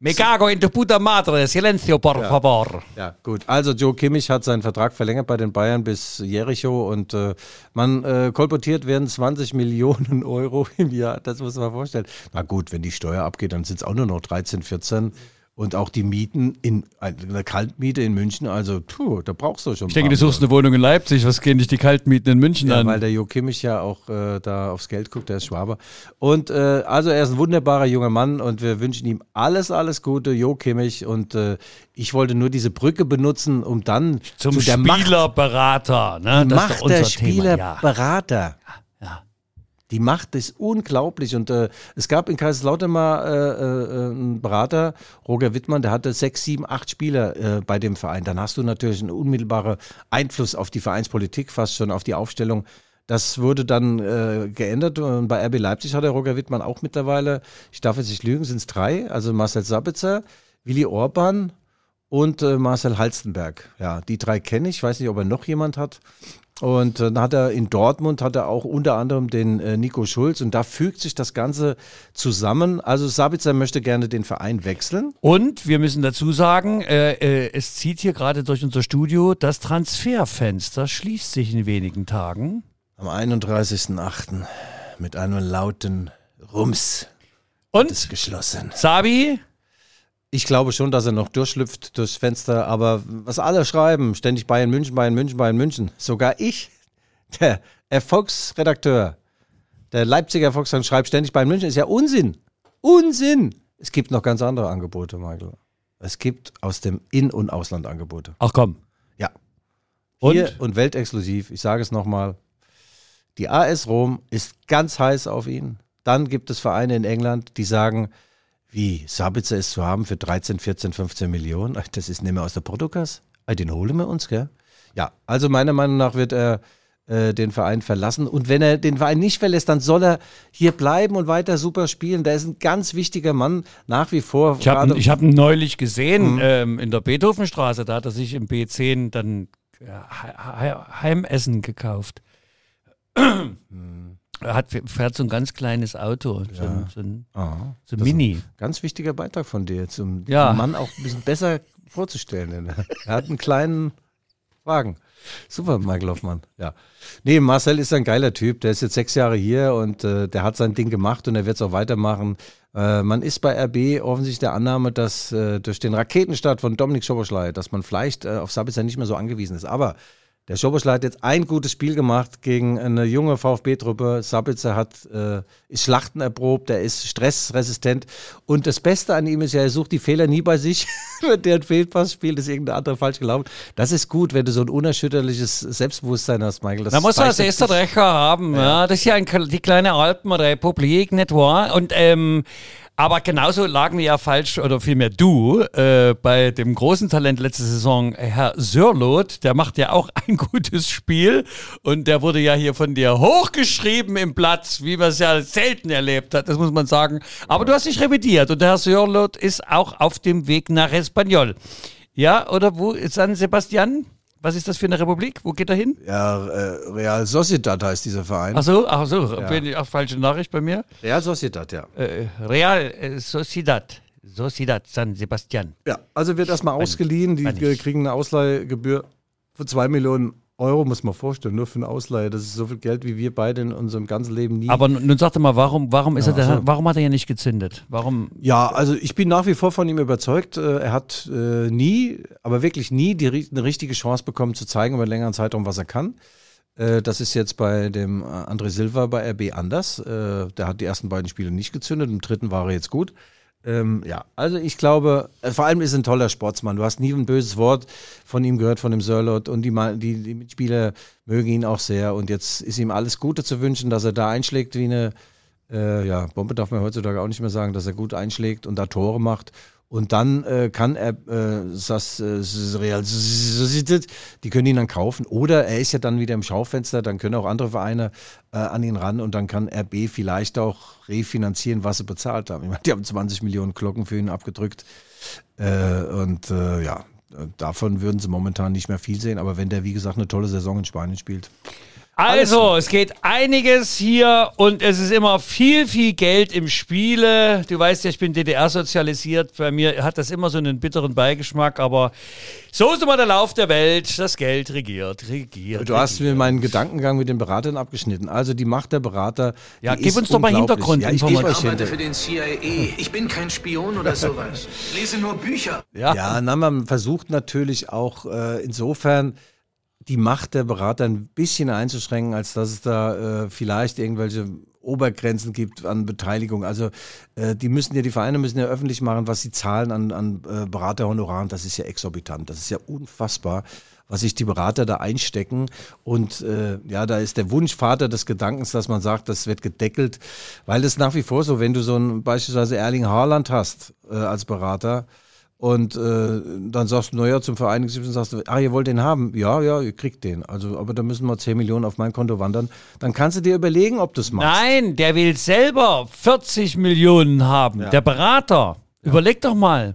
B: Me cago in tu puta madre, silencio por favor.
A: Ja, gut. Also Joe Kimmich hat seinen Vertrag verlängert bei den Bayern bis Jericho und äh, man äh, kolportiert werden 20 Millionen Euro im Jahr. Das muss man vorstellen. Na gut, wenn die Steuer abgeht, dann sind es auch nur noch 13, 14. Und auch die Mieten in einer Kaltmiete in München, also puh, da brauchst du schon.
B: Ich denke, du suchst eine Wohnung in Leipzig. Was gehen dich die Kaltmieten in München
A: Ja,
B: an?
A: weil der Jo Kimmich ja auch äh, da aufs Geld guckt, der ist Schwaber. Und äh, also er ist ein wunderbarer junger Mann und wir wünschen ihm alles, alles Gute, Jo Kimmich. Und äh, ich wollte nur diese Brücke benutzen, um dann
B: Zum
A: zu der Macht,
B: Spielerberater. Ne? Das ist
A: Macht der
B: Thema.
A: Spielerberater.
B: Ja.
A: Die Macht ist unglaublich. Und äh, es gab in Kaiserslautern mal äh, äh, einen Berater, Roger Wittmann, der hatte sechs, sieben, acht Spieler äh, bei dem Verein. Dann hast du natürlich einen unmittelbaren Einfluss auf die Vereinspolitik, fast schon auf die Aufstellung. Das wurde dann äh, geändert und bei RB Leipzig hat der Roger Wittmann auch mittlerweile, ich darf jetzt nicht lügen, sind es drei, also Marcel Sabitzer, Willi Orban und äh, Marcel Halstenberg. Ja, die drei kenne ich, ich weiß nicht, ob er noch jemand hat. Und dann hat er in Dortmund hat er auch unter anderem den äh, Nico Schulz und da fügt sich das Ganze zusammen. Also Sabitzer möchte gerne den Verein wechseln.
B: Und wir müssen dazu sagen, äh, äh, es zieht hier gerade durch unser Studio, das Transferfenster schließt sich in wenigen Tagen.
A: Am 31.08. mit einem lauten Rums
B: Und
A: ist geschlossen.
B: Sabi,
A: Ich glaube schon, dass er noch durchschlüpft durchs Fenster, aber was alle schreiben, ständig Bayern München, Bayern München, Bayern München. Sogar ich, der Erfolgsredakteur, der Leipziger Erfolgsredakteur, schreibt ständig Bayern München. Ist ja Unsinn. Unsinn. Es gibt noch ganz andere Angebote, Michael. Es gibt aus dem In- und Ausland Angebote.
B: ach komm.
A: Ja.
B: Und?
A: Hier und weltexklusiv, ich sage es nochmal, die AS Rom ist ganz heiß auf ihn. Dann gibt es Vereine in England, die sagen, wie, Sabitzer ist zu haben für 13, 14, 15 Millionen? Ach, Das ist nicht mehr aus der Portugas. Ah, Den holen wir uns, gell? Ja, also meiner Meinung nach wird er äh, den Verein verlassen. Und wenn er den Verein nicht verlässt, dann soll er hier bleiben und weiter super spielen. Der ist ein ganz wichtiger Mann, nach wie vor.
B: Ich habe hab ihn neulich gesehen ähm, in der Beethovenstraße. Da hat er sich im B10 dann äh, He- He- Heimessen gekauft. er hat, fährt so ein ganz kleines Auto, so, ein, so ein, so ein Mini.
A: Ganz wichtiger Beitrag von dir, zum
B: Ja.
A: den Mann auch ein bisschen besser vorzustellen. Er hat einen kleinen Wagen. Super, Michael Hoffmann. Ja. Nee, Marcel ist ein geiler Typ. Der ist jetzt sechs Jahre hier und äh, der hat sein Ding gemacht und er wird es auch weitermachen. Äh, man ist bei RB offensichtlich der Annahme, dass äh, durch den Raketenstart von Dominik Schoboschlei, dass man vielleicht äh, auf Sabitzer nicht mehr so angewiesen ist. Aber der Schoboschlei hat jetzt ein gutes Spiel gemacht gegen eine junge VfB-Truppe. Sabitzer hat, äh, ist Schlachten erprobt, er ist stressresistent. Und das Beste an ihm ist ja, er sucht die Fehler nie bei sich. wenn der einen Fehlpass spielt, ist irgendein anderer falsch gelaufen. Das ist gut, wenn du so ein unerschütterliches Selbstbewusstsein hast, Michael. Das
B: Da muss man als Österreicher haben. Ja. Das ist ja ein, die kleine Alpenrepublik, nicht wahr? Und ähm, aber genauso lagen wir ja falsch, oder vielmehr du, äh, bei dem großen Talent letzte Saison, Herr Sörloth, der macht ja auch ein gutes Spiel und der wurde ja hier von dir hochgeschrieben im Platz, wie man es ja selten erlebt hat, das muss man sagen. Aber du hast dich revidiert und der Herr Sörloth ist auch auf dem Weg nach Espanyol. Ja, oder wo? San Sebastian? Was ist das für eine Republik? Wo geht er hin?
A: Ja, äh, Real Sociedad heißt dieser Verein.
B: Ach so, ach so, bin ich auch falsche Nachricht bei mir.
A: Real Sociedad, ja.
B: Äh, Real äh, Sociedad, Sociedad San Sebastian.
A: Ja, also wird erstmal ausgeliehen. Die kriegen eine Ausleihgebühr von zwei Millionen Euro, muss man vorstellen, nur für eine Ausleihe. Das ist so viel Geld, wie wir beide in unserem ganzen Leben nie.
B: Aber nun sag doch mal, warum, warum ist
A: Ja,
B: er da,
A: ach so.
B: warum hat er ja nicht gezündet? Warum?
A: ja, also ich bin nach wie vor von ihm überzeugt. Äh, Er hat äh, nie, aber wirklich nie die, eine richtige Chance bekommen zu zeigen über einen längeren Zeitraum, was er kann. Äh, Das ist jetzt bei dem äh, André Silva bei RB anders. Äh, Der hat die ersten beiden Spiele nicht gezündet, im dritten war er jetzt gut. Ähm, ja, also ich glaube, äh, vor allem ist ein toller Sportsmann. Du hast nie ein böses Wort von ihm gehört, von dem Sörlot und die, die, die Mitspieler mögen ihn auch sehr und jetzt ist ihm alles Gute zu wünschen, dass er da einschlägt wie eine, äh, ja, Bombe darf man heutzutage auch nicht mehr sagen, dass er gut einschlägt und da Tore macht. Und dann äh, kann er äh, das äh, Real die können ihn dann kaufen. Oder er ist ja dann wieder im Schaufenster, dann können auch andere Vereine äh, an ihn ran und dann kann RB vielleicht auch refinanzieren, was sie bezahlt haben. Ich meine, die haben 20 Millionen Glocken für ihn abgedrückt. Äh, und äh, ja, davon würden sie momentan nicht mehr viel sehen. Aber wenn der, wie gesagt, eine tolle Saison in Spanien spielt.
B: Also, es geht einiges hier und es ist immer viel, viel Geld im Spiele. Du weißt ja, ich bin DDR sozialisiert. Bei mir hat das immer so einen bitteren Beigeschmack, aber so ist immer der Lauf der Welt. Das Geld regiert, regiert.
A: Du hast mir
B: regiert.
A: meinen Gedankengang mit den Beratern abgeschnitten. Also die Macht der Berater.
B: Ja,
A: die
B: gib
A: ist
B: uns doch mal
A: unglaublich. Ja, ich
B: Hintergrundinformationen.
H: arbeite für den CIA. Ich bin kein Spion oder sowas. Ich lese nur Bücher.
B: Ja.
A: Ja, na, man versucht natürlich auch äh, insofern die Macht der Berater ein bisschen einzuschränken, als dass es da äh, vielleicht irgendwelche Obergrenzen gibt an Beteiligung. Also äh, die müssen ja, die Vereine müssen ja öffentlich machen, was sie zahlen an, an äh, Beraterhonoraren. Das ist ja exorbitant. Das ist ja unfassbar, was sich die Berater da einstecken. Und äh, ja, da ist der Wunschvater des Gedankens, dass man sagt, das wird gedeckelt, weil das nach wie vor so, wenn du so ein beispielsweise Erling Haaland hast äh, als Berater, und äh, dann sagst du, naja, zum Vereinigungsgericht sagst du, ah, ihr wollt den haben? Ja, ja, ihr kriegt den. Also, aber da müssen mal 10 Millionen auf mein Konto wandern. Dann kannst du dir überlegen, ob du es machst.
B: Nein, der will selber 40 Millionen haben. Der Berater. Überleg doch mal.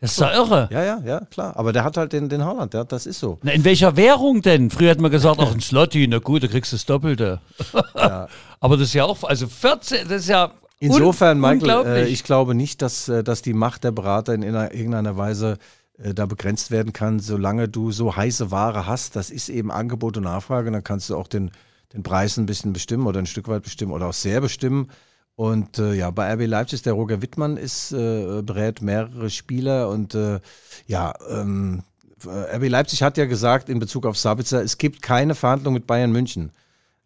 B: Das ist doch irre.
A: Ja, ja, ja, klar. Aber der hat halt den, den Haaland, ja, das ist so.
B: Na, in welcher Währung denn? Früher hat man gesagt, ach, ein Slotty, na gut, da kriegst du das Doppelte. Aber das ist ja auch, also 14, das ist ja
A: Insofern, Michael, äh, ich glaube nicht, dass, äh, dass die Macht der Berater in einer- irgendeiner Weise äh, da begrenzt werden kann, solange du so heiße Ware hast. Das ist eben Angebot und Nachfrage. Dann kannst du auch den, den Preis ein bisschen bestimmen oder ein Stück weit bestimmen oder auch sehr bestimmen. Und äh, ja, bei RB Leipzig, der Roger Wittmann ist, äh, berät mehrere Spieler und äh, ja, ähm, RB Leipzig hat ja gesagt in Bezug auf Sabitzer, es gibt keine Verhandlung mit Bayern München.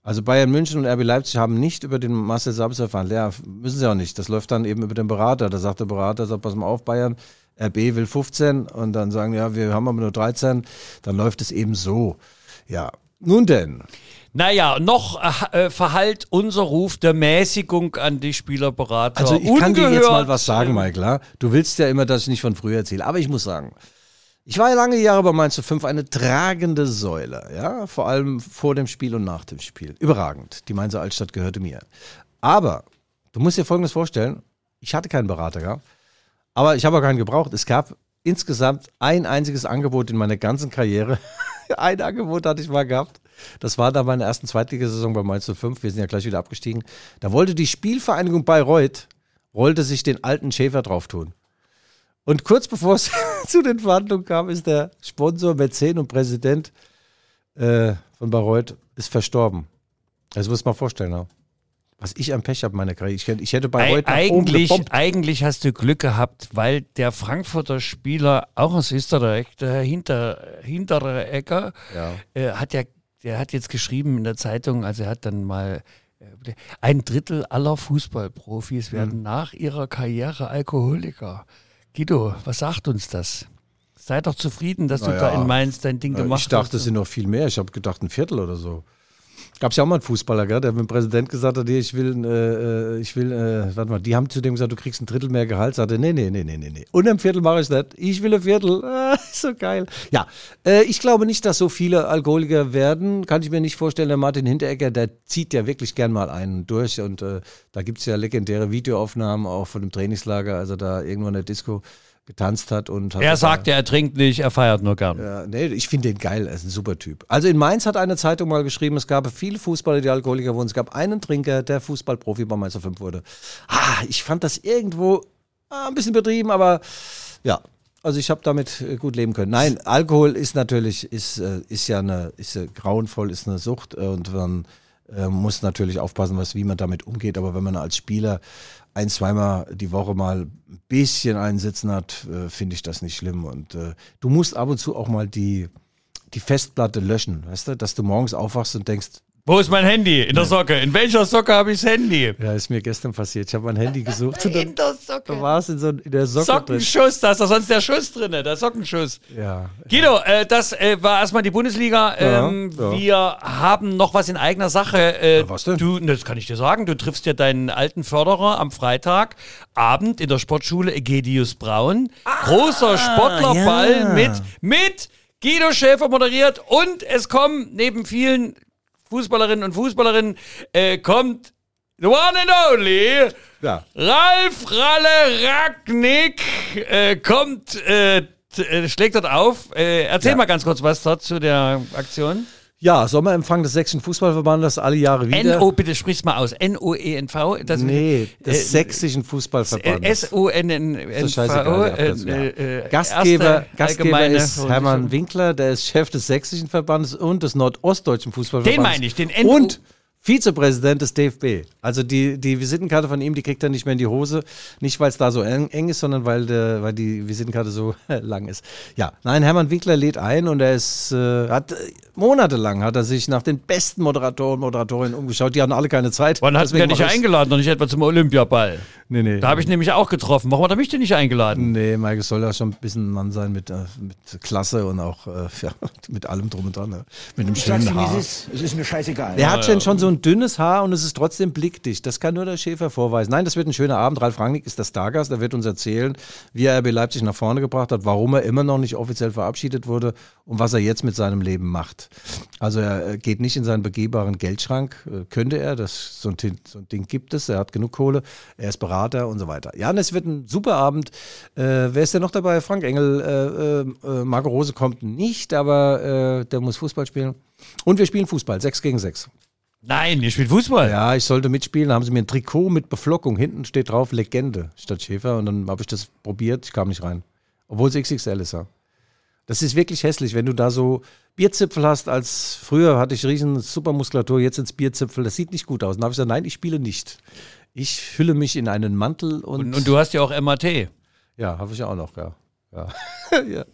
A: Also Bayern München und RB Leipzig haben nicht über den Marcel Sabitzer verhandelt. Ja, müssen sie auch nicht. Das läuft dann eben über den Berater. Da sagt der Berater, sagt, pass mal auf, Bayern, RB will 15 und dann sagen, ja, wir haben aber nur 13. Dann läuft es eben so. Ja, nun denn.
B: Naja, noch äh, verhallt unser Ruf der Mäßigung an die Spielerberater.
A: Also ich kann dir jetzt mal
B: ungehört.
A: was sagen, Michael. Du willst ja immer, dass ich nicht von früher erzähle. Aber ich muss sagen, ich war ja lange Jahre bei Mainz 5 eine tragende Säule. Ja, vor allem vor dem Spiel und nach dem Spiel. Überragend. Die Mainzer Altstadt gehörte mir. Aber du musst dir Folgendes vorstellen. Ich hatte keinen Berater gehabt. Aber ich habe auch keinen gebraucht. Es gab insgesamt ein einziges Angebot in meiner ganzen Karriere. ein Angebot hatte ich mal gehabt. Das war da meine ersten Zweitligasaison bei Mainz 05. Wir sind ja gleich wieder abgestiegen. Da wollte die Spielvereinigung Bayreuth, wollte sich den alten Schäfer drauf tun. Und kurz bevor es zu den Verhandlungen kam, ist der Sponsor, Mäzen und Präsident äh, von Bayreuth ist verstorben. Das muss man vorstellen. Ja. Was ich am Pech habe in meiner Karriere. Ich, hätte- ich hätte Bayreuth oben
B: eigentlich, eigentlich hast du Glück gehabt, weil der Frankfurter Spieler, auch aus Österreich, der Hinter, hintere Ecker,
A: Ja.
B: äh, hat ja, der hat jetzt geschrieben in der Zeitung, also er hat dann mal äh, ein Drittel aller Fußballprofis
A: Mhm.
B: werden nach ihrer Karriere Alkoholiker. Guido, was sagt uns das? Sei doch zufrieden, dass du
A: Naja.
B: da in Mainz dein Ding gemacht
A: ich dachte, es
B: hast.
A: sind noch viel mehr. Ich habe gedacht, ein Viertel oder so. Gab es ja auch mal einen Fußballer, gell, der mit dem Präsident gesagt hat, ich will, äh, äh, ich will, äh, warte mal, die haben zu dem gesagt, du kriegst ein Drittel mehr Gehalt. Sagte, nee, nee, nee, nee, nee, nee. Und ein Viertel mache ich nicht. Ich will ein Viertel. Ah, so geil. Ja, äh, ich glaube nicht, dass so viele Alkoholiker werden. Kann ich mir nicht vorstellen. Der Martin Hinteregger, der zieht ja wirklich gern mal einen durch. Und äh, da gibt es ja legendäre Videoaufnahmen auch von dem Trainingslager, als er da irgendwo in der Disco getanzt hat. Und hat
B: Er sagt, er trinkt nicht, er feiert nur gern.
A: ja, nee, ich finde den geil, er ist ein super Typ. Also in Mainz hat eine Zeitung mal geschrieben, es gab viele Fußballer, die Alkoholiker wurden. Es gab einen Trinker, der Fußballprofi bei Meister 5 wurde. Ah, ich fand das irgendwo ah, ein bisschen betrieben, aber ja. Also ich habe damit äh, gut leben können. Nein, Alkohol ist natürlich, ist, äh, ist ja eine, ist äh, grauenvoll, ist eine Sucht und man muss natürlich aufpassen, was, wie man damit umgeht. Aber wenn man als Spieler ein, zweimal die Woche mal ein bisschen einsitzen hat, äh, finde ich das nicht schlimm. Und äh, du musst ab und zu auch mal die, die Festplatte löschen, weißt du, dass du morgens aufwachst und denkst,
B: Wo ist mein Handy? In der Socke. In welcher Socke habe ich das Handy?
A: ja, ist mir gestern passiert. Ich habe mein Handy gesucht und dann
B: In der Socke.
A: war es in, so, in der Socke drin.
B: Sockenschuss, da ist doch sonst der Schuss drin, der Sockenschuss.
A: Ja,
B: Guido, äh, das äh, war erstmal die Bundesliga. Ähm,
A: Ja, ja.
B: Wir haben noch was in eigener Sache. Äh,
A: Ja, was denn?
B: Du, das kann ich dir sagen. Du triffst ja deinen alten Förderer am Freitagabend in der Sportschule Egedius Braun. Großer Sportlerball
A: ja.
B: mit, mit Guido Schäfer moderiert und es kommen neben vielen Fußballerinnen und Fußballerinnen äh, kommt the one and only
A: ja.
B: Ralf Ralle Ragnick äh, kommt, äh, äh, schlägt dort auf. Äh, erzähl
A: Ja.
B: mal ganz kurz was dort zu der Aktion.
A: Ja, Sommerempfang des Sächsischen Fußballverbandes alle Jahre wieder.
B: N-O, bitte sprich's mal aus. N-O-E-N-V. Das-
A: nee, des
B: äh,
A: Sächsischen
B: äh,
A: Fußballverbandes.
B: S-O-N-N-V. Äh,
A: ja.
B: äh,
A: Gastgeber, Gastgeber ist. Hermann Winkler, der ist Chef des Sächsischen Verbandes und des Nordostdeutschen Fußballverbandes.
B: Den meine ich, den NU
A: Und Vizepräsident des DFB. Also die, die Visitenkarte von ihm, die kriegt er nicht mehr in die Hose. Nicht, weil es da so eng, eng ist, sondern weil, der, weil die Visitenkarte so lang ist. Ja, nein, Hermann Winkler lädt ein und er ist, äh, hat äh, monatelang hat er sich nach den besten Moderatoren, Moderatorinnen umgeschaut. Die hatten alle keine Zeit.
B: Wann hat dich
A: mach ich's.
B: eingeladen, noch nicht etwa zum Olympiaball?
A: Nee, nee.
B: Da habe ich nämlich auch getroffen. Warum hat er mich denn nicht eingeladen?
A: Nee, Michael soll ja schon ein bisschen ein Mann sein mit, äh, mit Klasse und auch äh, ja, mit allem drum und dran. Ne? Mit einem schönen Haar.
I: ist. Es ist mir scheißegal.
A: Er hat schon, schon so ein dünnes Haar und es ist trotzdem blickdicht. Das kann nur der Schäfer vorweisen. Nein, das wird ein schöner Abend. Ralf Rangnick ist der Stargast. Er wird uns erzählen, wie er RB Leipzig nach vorne gebracht hat, warum er immer noch nicht offiziell verabschiedet wurde und was er jetzt mit seinem Leben macht. Also er äh, geht nicht in seinen begehbaren Geldschrank. Äh, Könnte er. Das, so, ein, so ein Ding gibt es. Er hat genug Kohle. Er ist Berater und so weiter. Ja, und es wird ein super Abend. Äh, wer ist denn noch dabei? Frank Engel. Äh, äh, äh, Marco Rose kommt nicht, aber der muss Fußball spielen. Und wir spielen Fußball. 6 gegen 6.
B: Nein, ihr spielt Fußball.
A: Ja, ich sollte mitspielen. Da haben sie mir ein Trikot mit Beflockung. Hinten steht drauf Legende statt Schäfer. Und dann habe ich das probiert. Ich kam nicht rein. Obwohl es XXL ist. Ja. Das ist wirklich hässlich, wenn du da so Bierzipfel hast. Als früher hatte ich riesen Supermuskulatur, jetzt ins Bierzipfel. Das sieht nicht gut aus. Und dann habe ich gesagt, nein, ich spiele nicht. Ich hülle mich in einen Mantel und,
B: Und, und du hast ja auch MAT.
A: ja, habe ich ja auch noch, ja. Ja. ja.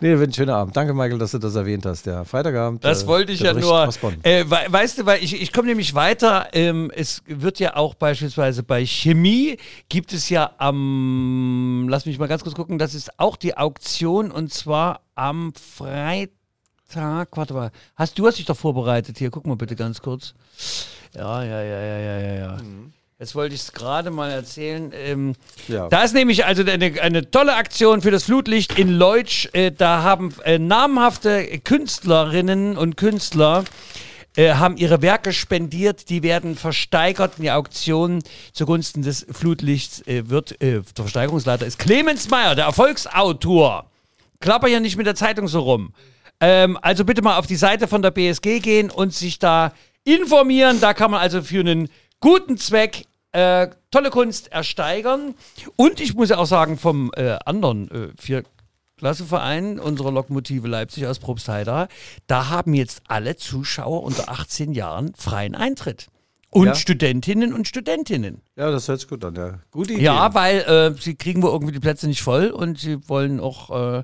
A: Nee, wird ein schöner Abend. Danke, Michael, dass du das erwähnt hast. Ja, Freitagabend.
B: Das
A: äh,
B: wollte ich ja nur. Äh, we weißt du, weil ich, ich komme nämlich weiter. Ähm, es wird ja auch beispielsweise bei Chemie gibt es ja am, lass mich mal ganz kurz gucken, das ist auch die Auktion und zwar am Freitag. Warte mal, hast du hast dich doch vorbereitet hier? Guck mal bitte ganz kurz. Ja, ja, ja, ja, ja, ja, ja. Jetzt wollte ich es gerade mal erzählen. Ähm,
A: Ja.
B: Da ist nämlich also eine, eine tolle Aktion für das Flutlicht in Leutsch. Äh, da haben äh, namhafte Künstlerinnen und Künstler äh, haben ihre Werke spendiert. Die werden versteigert in die Auktion zugunsten des Flutlichts. Äh, wird äh, der Versteigerungsleiter ist Clemens Meyer, der Erfolgsautor. Klapper ja nicht mit der Zeitung so rum. Ähm, also bitte mal auf die Seite von der BSG gehen und sich da informieren. Da kann man also für einen guten Zweck äh, tolle Kunst ersteigern. Und ich muss ja auch sagen, vom äh, anderen äh, vier Klasseverein unserer Lokomotive Leipzig aus Probstheida, da haben jetzt alle Zuschauer unter 18 Jahren freien Eintritt. Und
A: Ja.
B: Studentinnen und Studentinnen.
A: Ja, das hört sich gut an, ja. Gute Idee.
B: Ja, weil äh, sie kriegen wohl irgendwie die Plätze nicht voll und sie wollen auch äh,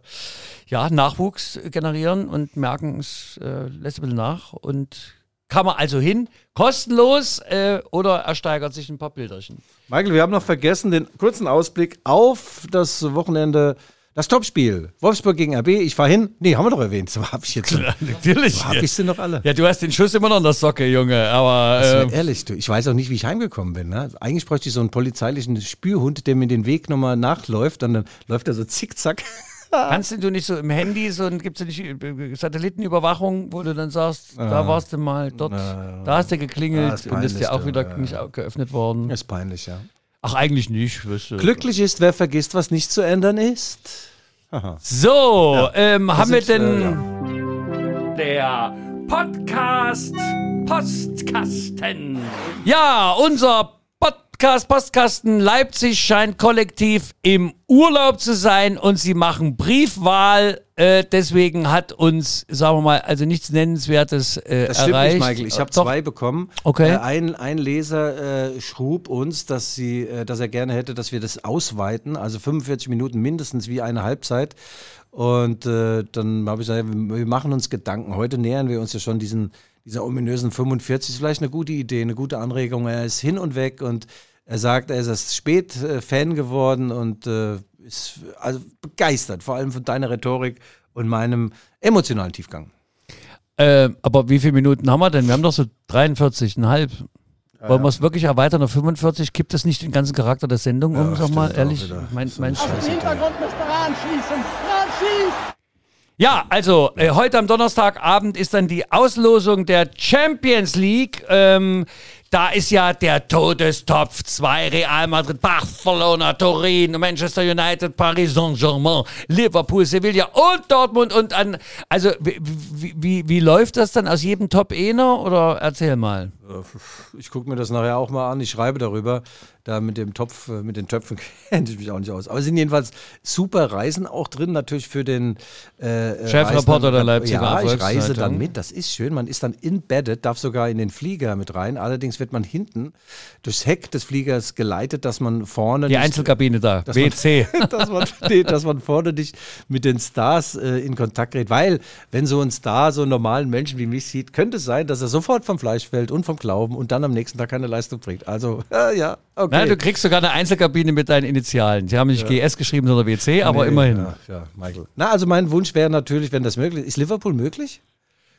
B: ja, Nachwuchs generieren und merken, es äh, lässt ein bisschen nach. Und kann man also hin, kostenlos äh, oder ersteigert sich ein paar Bilderchen.
A: Michael, wir haben noch vergessen den kurzen Ausblick auf das Wochenende, das Topspiel. Wolfsburg gegen RB. Ich fahr hin. Nee, haben wir doch erwähnt. So hab ich jetzt.
B: Natürlich.
A: Wo hab ich sie noch alle?
B: Ja, du hast den Schuss immer noch in der Socke, Junge, aber
A: Also
B: äh,
A: ehrlich, du, ich weiß auch nicht, wie ich heimgekommen bin. Ne? Eigentlich bräuchte ich so einen polizeilichen Spürhund, der mir den Weg nochmal nachläuft. Und dann läuft er so zickzack.
B: Kannst du nicht so im Handy, so gibt es nicht äh, Satellitenüberwachung, wo du dann sagst, da warst du mal dort, da hast du geklingelt
A: ist
B: und ist ja auch wieder
A: ja.
B: nicht geöffnet worden.
A: ist peinlich, ja.
B: Ach, eigentlich nicht. Weißt du.
A: Glücklich ist, wer vergisst, was nicht zu ändern ist.
B: So, ähm, haben wir
A: sind,
B: denn der Podcast Postkasten? Ja, unser Podcast Postkasten Leipzig scheint kollektiv im Urlaub zu sein und sie machen Briefwahl. Äh, deswegen hat uns, sagen wir mal, also nichts Nennenswertes äh,
A: Das stimmt
B: erreicht.
A: nicht, Michael. Ich habe zwei bekommen.
B: Okay.
A: Äh, ein, ein Leser äh, schrub uns, dass, sie, äh, dass er gerne hätte, dass wir das ausweiten, also 45 Minuten mindestens wie eine Halbzeit. Und äh, dann habe ich gesagt, wir machen uns Gedanken. Heute nähern wir uns ja schon diesen, dieser ominösen 45. Ist vielleicht eine gute Idee, eine gute Anregung. Er ist hin und weg und er sagt, er ist erst spät äh, Fan geworden und äh, ist also begeistert, vor allem von deiner Rhetorik und meinem emotionalen Tiefgang.
B: Äh, aber wie viele Minuten haben wir denn? Wir haben doch so 43,5. Wollen wir es wirklich erweitern auf 45? Gibt es nicht den ganzen Charakter der Sendung um? Sag mal ehrlich. Mein, mein
I: Hintergrund müsste anschließen. Anschließen!
B: Ja, also äh, heute am Donnerstagabend ist dann die Auslosung der Champions League. Ähm, da ist ja der Todestopf 2, Real Madrid, Barcelona, Turin, Manchester United, Paris Saint-Germain, Liverpool, Sevilla und Dortmund und an. Also wie, wie, wie, läuft das dann aus jedem Top einer oder erzähl mal.
A: Ich gucke mir das nachher auch mal an. Ich schreibe darüber. Da mit dem Topf, äh, mit den Töpfen kenne ich mich auch nicht aus. Aber es sind jedenfalls super Reisen auch drin, natürlich für den äh, äh,
B: Chefreporter der Leipziger
A: Ja, ich reise dann mit. Das ist schön. Man ist dann embedded, darf sogar in den Flieger mit rein. Allerdings wird man hinten durchs Heck des Fliegers geleitet, dass man vorne
B: Die
A: nicht-
B: Einzelkabine da,
A: dass man-
B: WC.
A: dass, man, nee, dass man vorne nicht mit den Stars äh, in Kontakt gerät. Weil, wenn so ein Star so einen normalen Menschen wie mich sieht, könnte es sein, dass er sofort vom Fleisch fällt und vom Glauben und dann am nächsten Tag keine Leistung bringt. Also, äh, ja, okay.
B: Nein, du kriegst sogar eine Einzelkabine mit deinen Initialen. Sie haben nicht GS geschrieben, sondern WC, aber
A: Nee,
B: immerhin.
A: Ja, ja, Michael. Na, also mein Wunsch wäre natürlich, wenn das möglich ist. Ist Liverpool möglich?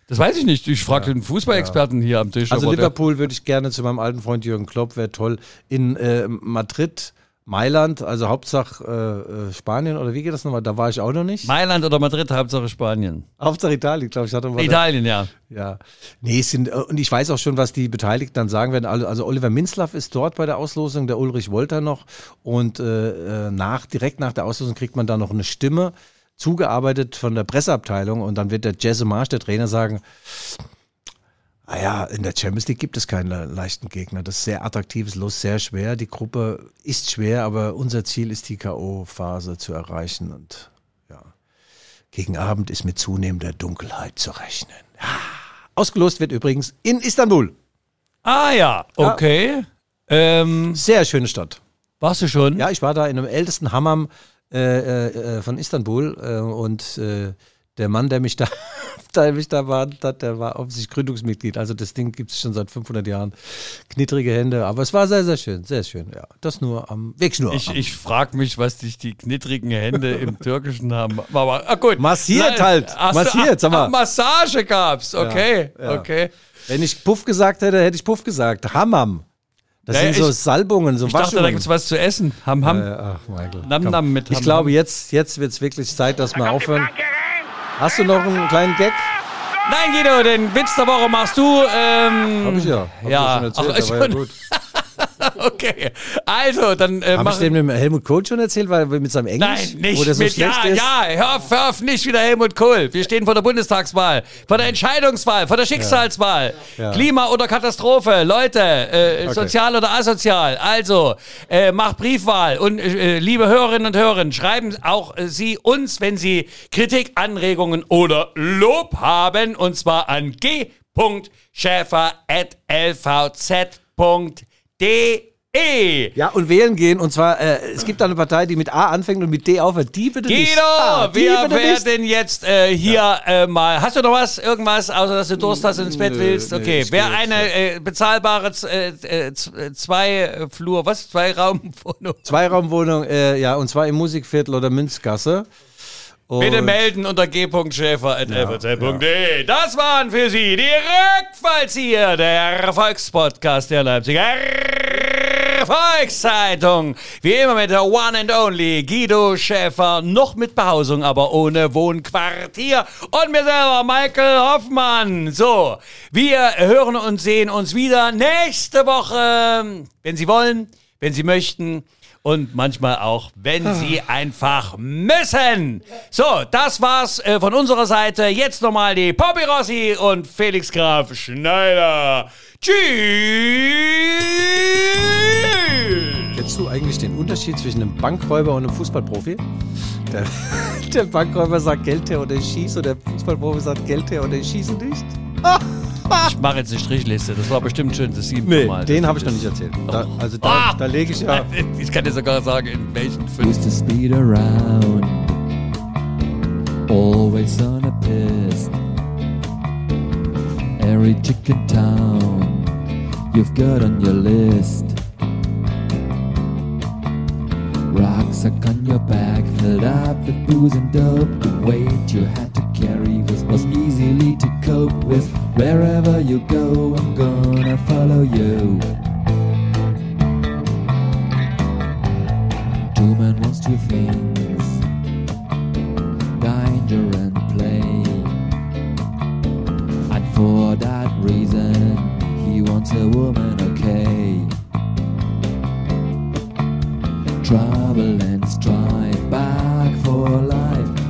B: Das weiß ich nicht. Ich frage den Fußballexperten hier am Tisch.
A: Also Liverpool würde ich gerne zu meinem alten Freund Jürgen Klopp, wäre toll. In äh, Madrid, Mailand, also Hauptsache äh, äh, Spanien oder wie geht das nochmal? Da war ich auch noch nicht.
B: Mailand oder Madrid, Hauptsache Spanien.
A: Hauptsache Italien, glaube ich. Hatte mal
B: Italien, ja.
A: Ja, nee, es sind, äh, und ich weiß auch schon, was die Beteiligten dann sagen werden. Also also Oliver Minzlaff ist dort bei der Auslosung, der Ulrich Wolter noch. Und äh, äh, nach, direkt nach der Auslosung kriegt man dann noch eine Stimme zugearbeitet von der Presseabteilung. Und dann wird der Jesse Marsch, der Trainer, sagen, ah ja, in der Champions League gibt es keinen le- leichten Gegner. Das ist sehr attraktives Los, sehr schwer. Die Gruppe ist schwer, aber unser Ziel ist die K.O.-Phase zu erreichen. Und ja, gegen Abend ist mit zunehmender Dunkelheit zu rechnen. Ausgelost wird übrigens in Istanbul.
B: Ah ja, okay. Ähm,
A: Sehr schöne Stadt.
B: warst du schon?
A: Ja, ich war da in einem ältesten Hammam äh, äh, äh, von Istanbul äh, und äh, der Mann, der mich da, der mich da behandelt hat, der war offensichtlich Gründungsmitglied. Also das Ding gibt es schon seit 500 Jahren. Knittrige Hände, aber es war sehr, sehr schön, sehr schön. Ja, das nur am Weg nur.
B: Ich, ich frage mich, was dich die knittrigen Hände im Türkischen haben. Aber ah, gut.
A: Massiert
B: Nein,
A: halt. Massiert, sag mal.
B: ach, Massage gab's. Okay,
A: Ja, ja.
B: okay.
A: Wenn ich Puff gesagt hätte, hätte ich Puff gesagt. Hammam. Das
B: Ja,
A: sind so
B: ich-
A: Salbungen, so
B: Ich dachte, da
A: Waschungen.
B: gibt's was zu essen. Ham, ham.
A: Äh, ach, Michael.
B: Nam, nam mit
A: ich
B: Ham,
A: glaube,
B: Ham.
A: jetzt, jetzt wird es wirklich Zeit, dass wir aufhören. Hast du noch einen kleinen Gag?
B: Nein, Guido, den Witz der Woche machst du. Ähm,
A: Hab ich ja. Hab
B: ja.
A: ich schon erzählt,
B: Ach,
A: war ja
B: schon.
A: gut.
B: okay. Also, dann äh,
A: Habe
B: mach
A: ich den mit dem Helmut Kohl schon erzählt, weil mit seinem Englisch,
B: Nein, nicht
A: wo der so
B: mit,
A: schlecht
B: ja,
A: ist?
B: ja, hör auf, hör auf, nicht wieder Helmut Kohl. Wir stehen vor der Bundestagswahl, vor der Entscheidungswahl, vor der Schicksalswahl.
A: Ja.
B: Klima oder Katastrophe, Leute, äh, sozial oder asozial. Also, äh, macht Briefwahl und äh, liebe Hörerinnen und Hörer, schreiben auch äh, Sie uns, wenn Sie Kritik, Anregungen oder Lob haben, und zwar an g.schäfer.lvz.de. E.
A: Ja, und wählen gehen. Und zwar, äh, es gibt da eine Partei, die mit A anfängt und mit D aufhört. Die bitte nicht.
B: Guido,
A: Ah,
B: wir
A: bitte nicht.
B: werden jetzt äh, hier äh, mal. Hast du noch was? Irgendwas, außer dass du Durst hast und ins Bett
A: Nö,
B: willst? Okay.
A: ich
B: Wer eine äh, bezahlbare äh, äh, zwei Flur, was? Zwei Raumwohnung.
A: Zweiraumwohnung, äh, ja, und zwar im Musikviertel oder Münzgasse. Und
B: Bitte melden unter g.schäfer.lvz.de. Das waren für Sie die Rückfallzieher, der Erfolgspodcast der Leipziger Volkszeitung. Wie immer mit der One and Only Guido Schäfer, noch mit Behausung, aber ohne Wohnquartier. Und mir selber, Michael Hoffmann. So, wir hören und sehen uns wieder nächste Woche, wenn Sie wollen, wenn Sie möchten. Und manchmal auch, wenn Sie einfach müssen. So, das war's äh, von unserer Seite. Jetzt nochmal die Poppy Rossi und Felix Graf Schneider. Tschüss!
A: Kennst du eigentlich den Unterschied zwischen einem Bankräuber und einem Fußballprofi? Der, der Bankräuber sagt Geld her oder ich schieße und der Fußballprofi sagt Geld her oder ich schieße nicht.
B: Ich mache jetzt eine Strichliste. Das war bestimmt schön das siebte
A: Nee,
B: Mal.
A: den habe ich noch nicht erzählt. Da, also da,
B: Ah!
A: da lege ich ja.
B: Ich kann dir sogar sagen, in welchen fünf.
J: used to speed around, always on a piss. Every chicken town you've got on your list. Rucksack on your back, filled up with booze and dope. The weight you had to carry was, was easily to cope with. Wherever you go, I'm gonna follow you. Two men wants two things danger and play. And for that reason, he wants a woman, okay. Trouble and strife, back for life.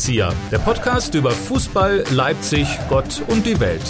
C: Die Rückfallzieher, der Podcast über Fußball, Leipzig, Gott und die Welt.